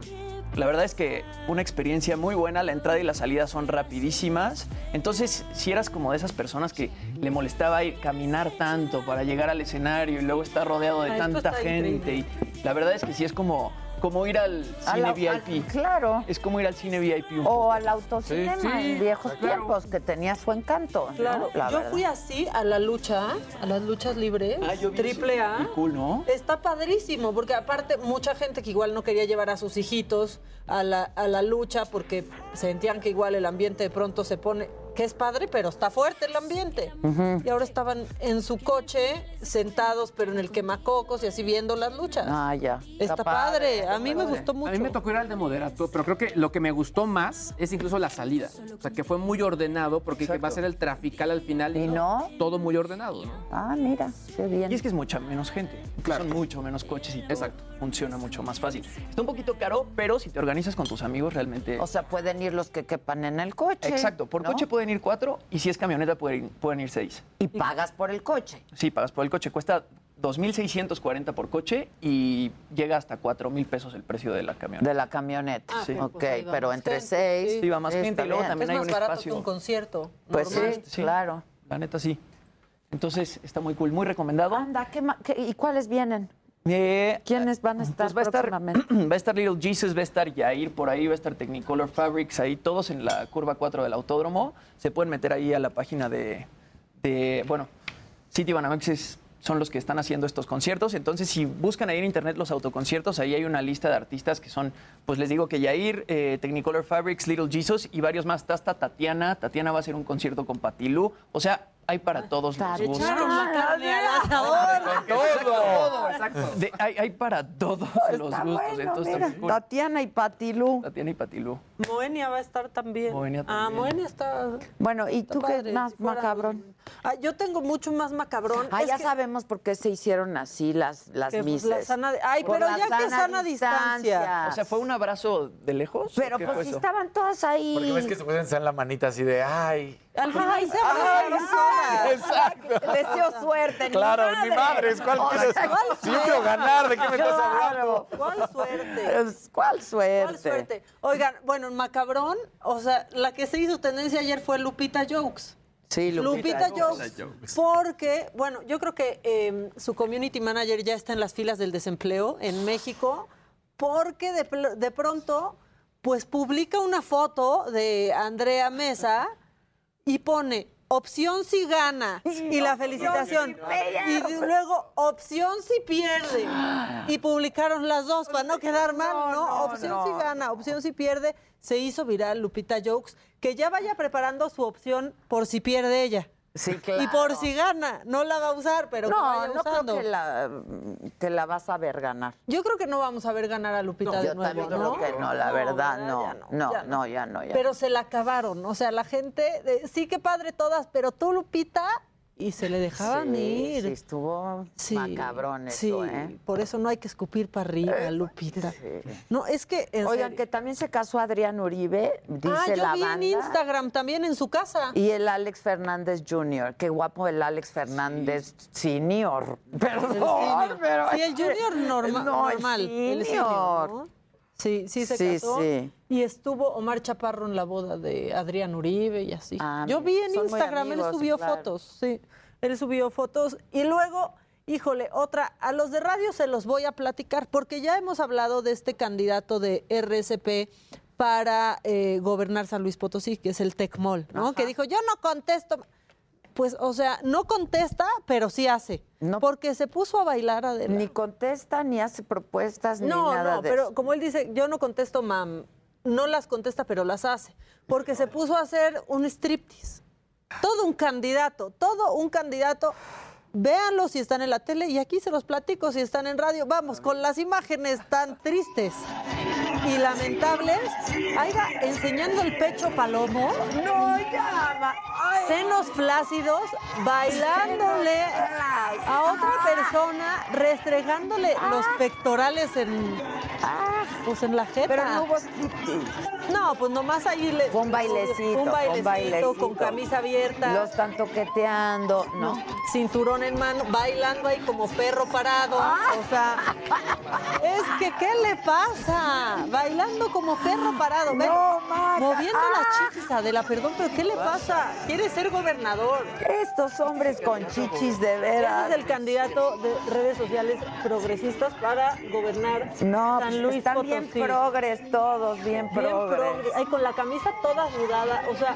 la verdad es que una experiencia muy buena, la entrada y la salida son rapidísimas. Entonces, si eras como de esas personas que le molestaba ir caminar tanto para llegar al escenario y luego estar rodeado de Ah, tanta gente, y la verdad es que sí es como, como ir al cine la- VIP. al- claro. Es como ir al cine VIP. un O poco. al autocinema Sí, sí, en viejos claro. tiempos, que tenía su encanto. ¿no? Claro, La yo verdad. fui así a la lucha, a las luchas libres, Ah, yo vi triple eso. A. Muy cool, ¿no? Está padrísimo, porque aparte mucha gente que igual no quería llevar a sus hijitos a la, a la lucha porque sentían que igual el ambiente de pronto se pone, que es padre, pero está fuerte el ambiente. Y ahora estaban en su coche, sentados, pero en el quemacocos y así viendo las luchas. Ah, ya. Está, padre. A mí me gustó mucho. A mí me tocó ir al de moderato, pero creo que lo que me gustó más es incluso la salida. O sea, que fue muy ordenado porque va a ser el trafical al final. ¿Y no? Todo muy ordenado, ¿no? Ah, mira, qué bien. Y es que es mucha menos gente. Claro. Son mucho menos coches y todo Exacto. funciona mucho más fácil. Está un poquito caro, pero si te organizas con tus amigos realmente... O sea, pueden ir los que quepan en el coche. Exacto, por ¿no? coche pueden ir cuatro y si es camioneta pueden, pueden ir seis. Y pagas por el coche. Sí, pagas por el coche. Cuesta 2.640 por coche y llega hasta 4.000 pesos el precio de la camioneta. De la camioneta. Ah, Sí. Ok, pues pero más entre gente, seis. sí. Sí, va más gente y luego también es hay más un barato espacio. que un concierto. Pues sí, Sí. claro. La neta sí. Entonces está muy cool, muy recomendado. Anda, ¿qué qué- ¿y cuáles vienen? Eh, ¿Quiénes van a estar Pues va a estar, próximamente? va a estar Little Jesus, va a estar Yair por ahí, va a estar Technicolor Fabrics ahí, todos en la curva 4 del autódromo. Se pueden meter ahí a la página de, de bueno, City Banamex es- son los que están haciendo estos conciertos. Entonces, si buscan ahí en internet los autoconciertos, ahí hay una lista de artistas que son, pues les digo que Yair, eh, Technicolor Fabrics, Little Jesus y varios más. Está hasta Tatiana. Tatiana va a hacer un concierto con Patilú. O sea, hay para todos los gustos. la carne al asador. Todo, exacto. De- hay, hay para todos los Está gustos. bueno, entonces, mira. Tatiana y Patilú. Tatiana y Patilú. Moenia va a estar también. Moenia Ah, también. Moenia está. Bueno, ¿y está tú qué más macabrón? Ah, yo tengo mucho más macabrón. Ah, Es ya que- sabemos por qué se hicieron así las, las que, pues, mises. la sana- Ay, Por pero la ya que sana distancia. O sea, ¿fue un abrazo de lejos? Pero ¿O qué pues si eso? estaban todas ahí. Porque ves que se pueden hacer la manita así de, ay. Al final se abrazaron solas. Exacto. Deseo suerte. Claro, ni ni madres, ¿cuál O quieres? sea, ¿cuál Si yo quiero ganar, ¿de qué me estás hablando? ¿Cuál suerte? Es- ¿Cuál suerte? ¿Cuál suerte? Oigan, bueno, en Macabrón, o sea, la que se hizo tendencia ayer fue Lupita Jokes. Sí, Lupita, Lupita Jokes. Porque, bueno, yo creo que eh, su community manager ya está en las filas del desempleo en México, porque de, de pronto pues publica una foto de Andrea Mesa y pone opción si gana y la felicitación. Y luego opción si pierde. Y publicaron las dos para no quedar mal, ¿no? opción si gana, opción si pierde. Se hizo viral Lupita Jokes, que ya vaya preparando su opción por si pierde ella. Sí, Y claro. por si gana, no la va a usar, pero que no, vaya no creo usando. que la, que la vas a ver ganar. Yo creo que no vamos a ver ganar a Lupita de Yo nuevo, también ¿no? creo que no, la verdad, no. ya No, ya no, ya no, ya. Pero se la acabaron, o sea, la gente, de- sí que padre todas, pero tú, Lupita, y se le dejaban Sí, ir. sí, estuvo macabrón eso, sí, ¿eh? por eso no hay que escupir para arriba, Lupita. No, es que... Oigan, serio. que también se casó Adrián Uribe, dice ah, yo la vi banda. en Instagram también en su casa. Y el Alex Fernández Jr., qué guapo el Alex Fernández Senior. Perdón, senior. pero Sí, el junior norma- No, el normal, el senior, senior. ¿no? Sí, sí se Sí, casó. sí. Y estuvo Omar Chaparro en la boda de Adrián Uribe y así. Ah, Yo vi en Instagram, amigos, él subió claro. fotos, sí. Él subió fotos y luego, híjole, otra, a los de radio se los voy a platicar porque ya hemos hablado de este candidato de RSP para eh, gobernar San Luis Potosí, que es el Tecmol, ¿no? Que dijo, yo no contesto. Pues, o sea, no contesta, pero sí hace. Porque se puso a bailar a Ni contesta, ni hace propuestas, ni no, nada no, de pero eso. como él dice, yo no contesto, mam. No las contesta, pero las hace. Porque se puso a hacer un striptease. Todo un candidato, todo un candidato. Véanlo si están en la tele y aquí se los platico si están en radio. Vamos, con las imágenes tan tristes y lamentables. Va enseñando el pecho palomo. No, ya. Senos flácidos, bailándole a otra persona, restregándole los pectorales en, pues en la jeta. Pero no hubo No, pues nomás ahí le... Fue un bailecito, Un bailecito, un bailecito. con camisa abierta. Lo están toqueteando, no. Cinturón en mano, bailando ahí como perro parado. O sea, es que, ¿qué le pasa? Bailando como perro parado. Ven, No, moviendo Ah. las chichis, Adela, perdón, pero ¿qué le pasa? Quiere ser gobernador. Estos hombres con chichis de Ese veras. es el candidato de redes sociales progresistas para gobernar No, San pues Luis están Potosí. bien progres todos, bien Bien progres. progre. Ay, con la camisa toda sudada. O sea,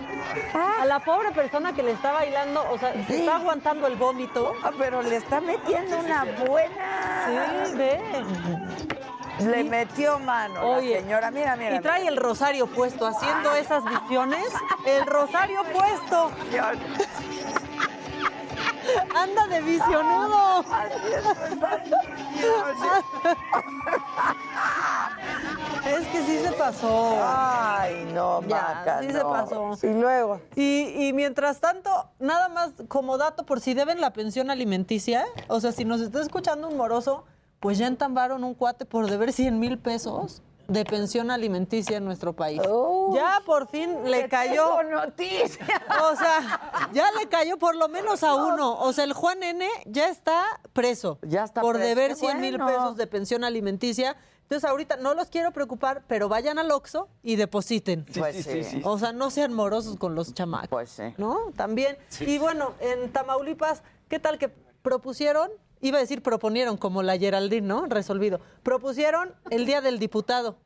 a la pobre persona que le está bailando, o sea, se está aguantando el vómito. Ah, pero le está metiendo una buena. Sí, ve. Le metió mano Oye, la señora. Mira, mira. Y trae el rosario puesto, haciendo esas visiones. El rosario puesto. Anda de visionudo. Es que sí se pasó. Ay, no, Ya, Maca, sí se pasó. Y luego. Y, y mientras tanto, nada más como dato, por si deben la pensión alimenticia, o sea, si nos está escuchando un moroso, pues ya entambaron un cuate por deber 100 mil pesos de pensión alimenticia en nuestro país. ya por fin le cayó. noticia. O sea, ya le cayó por lo menos a uno. O sea, el Juan N ya está preso. Ya está Por preso. deber Qué 100 mil bueno. pesos de pensión alimenticia. Entonces, ahorita no los quiero preocupar, pero vayan al Oxxo y depositen. Pues sí, sí, sí. O sea, no sean morosos con los chamacos. Pues sí. ¿No? También. Y bueno, en Tamaulipas, ¿qué tal que propusieron? Iba a decir proponieron, como la Geraldine, ¿no? Resolvido. Propusieron el Día del Diputado.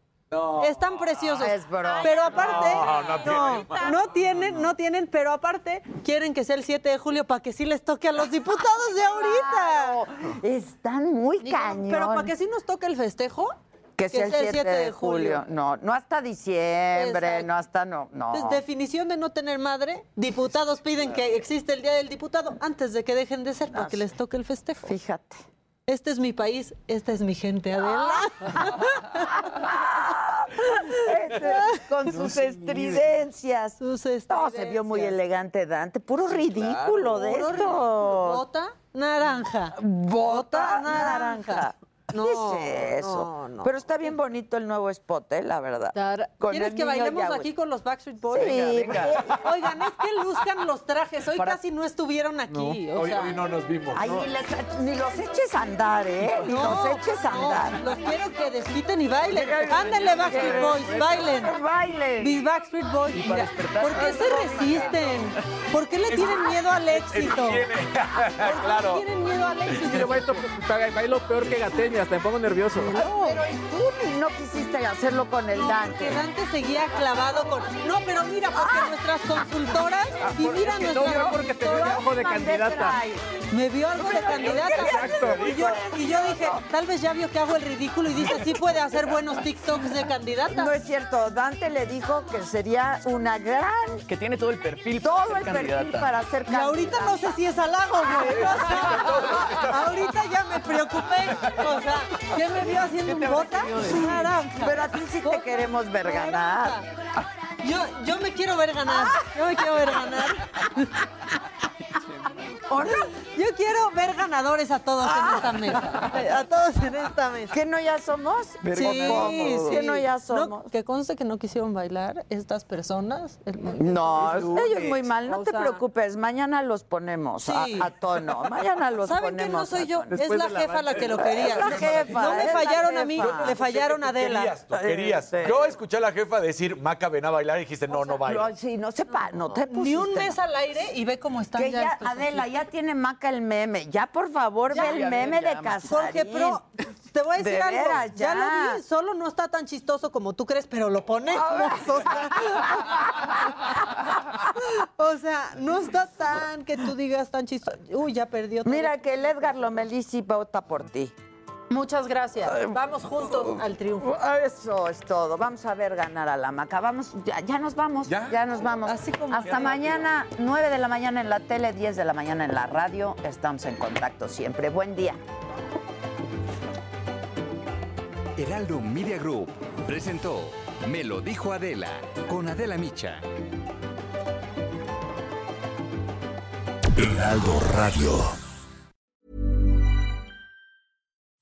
Están preciosos. Es broma. Pero aparte, No, no no, tienen. no tienen, no tienen, pero aparte quieren que sea el 7 de julio para que sí les toque a los diputados de ahorita. Están muy cañón. Pero para que sí nos toque el festejo, Que sea el 7 de julio. No, no hasta diciembre, Exacto. no hasta no. no. Entonces, definición de no tener madre, diputados piden que existe el Día del Diputado antes de que dejen de ser porque les toque el festejo. Fíjate. Este es mi país, esta es mi gente, Adela. Este, con sus estridencias. Sus No, se vio muy estridencias. elegante Dante. Puro ridículo de Puro esto. ridículo. Bota naranja. Bota naranja. No, ¿Qué es eso? no, no. Pero está bien bonito el nuevo spot, ¿eh? la verdad. Con ¿Quieres que bailemos Yahweh. aquí con los Backstreet Boys? Sí, porque- Oigan, es que luzcan los trajes. Hoy Para- casi no estuvieron aquí. o Hoy, sea, hoy no nos vimos. Ay, ¿no? ni, les- ni los eches a andar, ¿eh? Ni no, los eches a no, andar. Los quiero que desquiten y bailen. Ándale, Backstreet Boys, bailen. Bailen. Mis Backstreet Boys. Mira, ¿Por qué se resisten? ¿Por qué le tienen miedo al éxito? ¿Por qué claro. tienen miedo al éxito? Mire, bailo, bailo peor que Gateña. Hasta me pongo nervioso. Pero ¿y tú no quisiste hacerlo con el Dante? Que Dante seguía clavado con. No, pero mira, porque nuestras consultoras. y por- mira es que no nuestras vio porque te vio consultoras. algo de candidata. Me vio algo de candidata. Exacto. Y yo, y yo dije, tal vez ya vio que hago el ridículo y dice, sí puede hacer buenos TikToks de candidata. No es cierto, Dante le dijo que sería una gran... Que tiene todo el perfil Todo para el ser perfil candidata. para ser Y candidata. ahorita no sé si es halago, güey. Sea, ahorita ya me preocupé. O sea, ¿qué me vio haciendo un bota? Naranja. Pero a ti sí te queremos ver ganar. Yo, yo me quiero ver ganar. Yo me quiero ver ganar. ¿O no? Yo quiero ver ganadores a todos en esta mesa. A todos en esta mesa. ¿Que no ya somos? Sí, sí. ¿Que no ya No, somos? que conste que no quisieron bailar estas personas. No, ellos muy mal, no O te sea, preocupes, mañana los ponemos a- Sí. a, tono, mañana los ¿Saben que ponemos no soy yo? Es la jefa la que lo quería. La jefa, No me fallaron a mí, le fallaron a Adela. Querías, tú querías. Este. Yo escuché a la jefa decir, Maca, ven a bailar, y dijiste, no, no baila. No, sí, no sepa, no te pusiste. Ni un mes al aire y ve cómo están Que ya, ya, estos Adela. Ya tiene maca el meme. Ya, por favor, Ya, ve el meme de Casarín. Jorge Pro, te voy a decir De algo. veras, ya. ya. lo vi, solo no está tan chistoso como tú crees, pero lo ponemos. O sea, o sea, no está tan que tú digas tan chistoso. Uy, ya perdió todo. Mira que el Edgar Lomelisi vota por ti. Muchas gracias. Vamos juntos al triunfo. Eso es todo. Vamos a ver ganar a la maca. Vamos, ya, ya nos vamos. ¿Ya? nos vamos. Así como- Hasta mañana, 9 de la mañana en la tele, 10 de la mañana en la radio. Estamos en contacto siempre. Buen día. Heraldo Media Group presentó Me lo dijo Adela con Adela Micha. Heraldo Radio.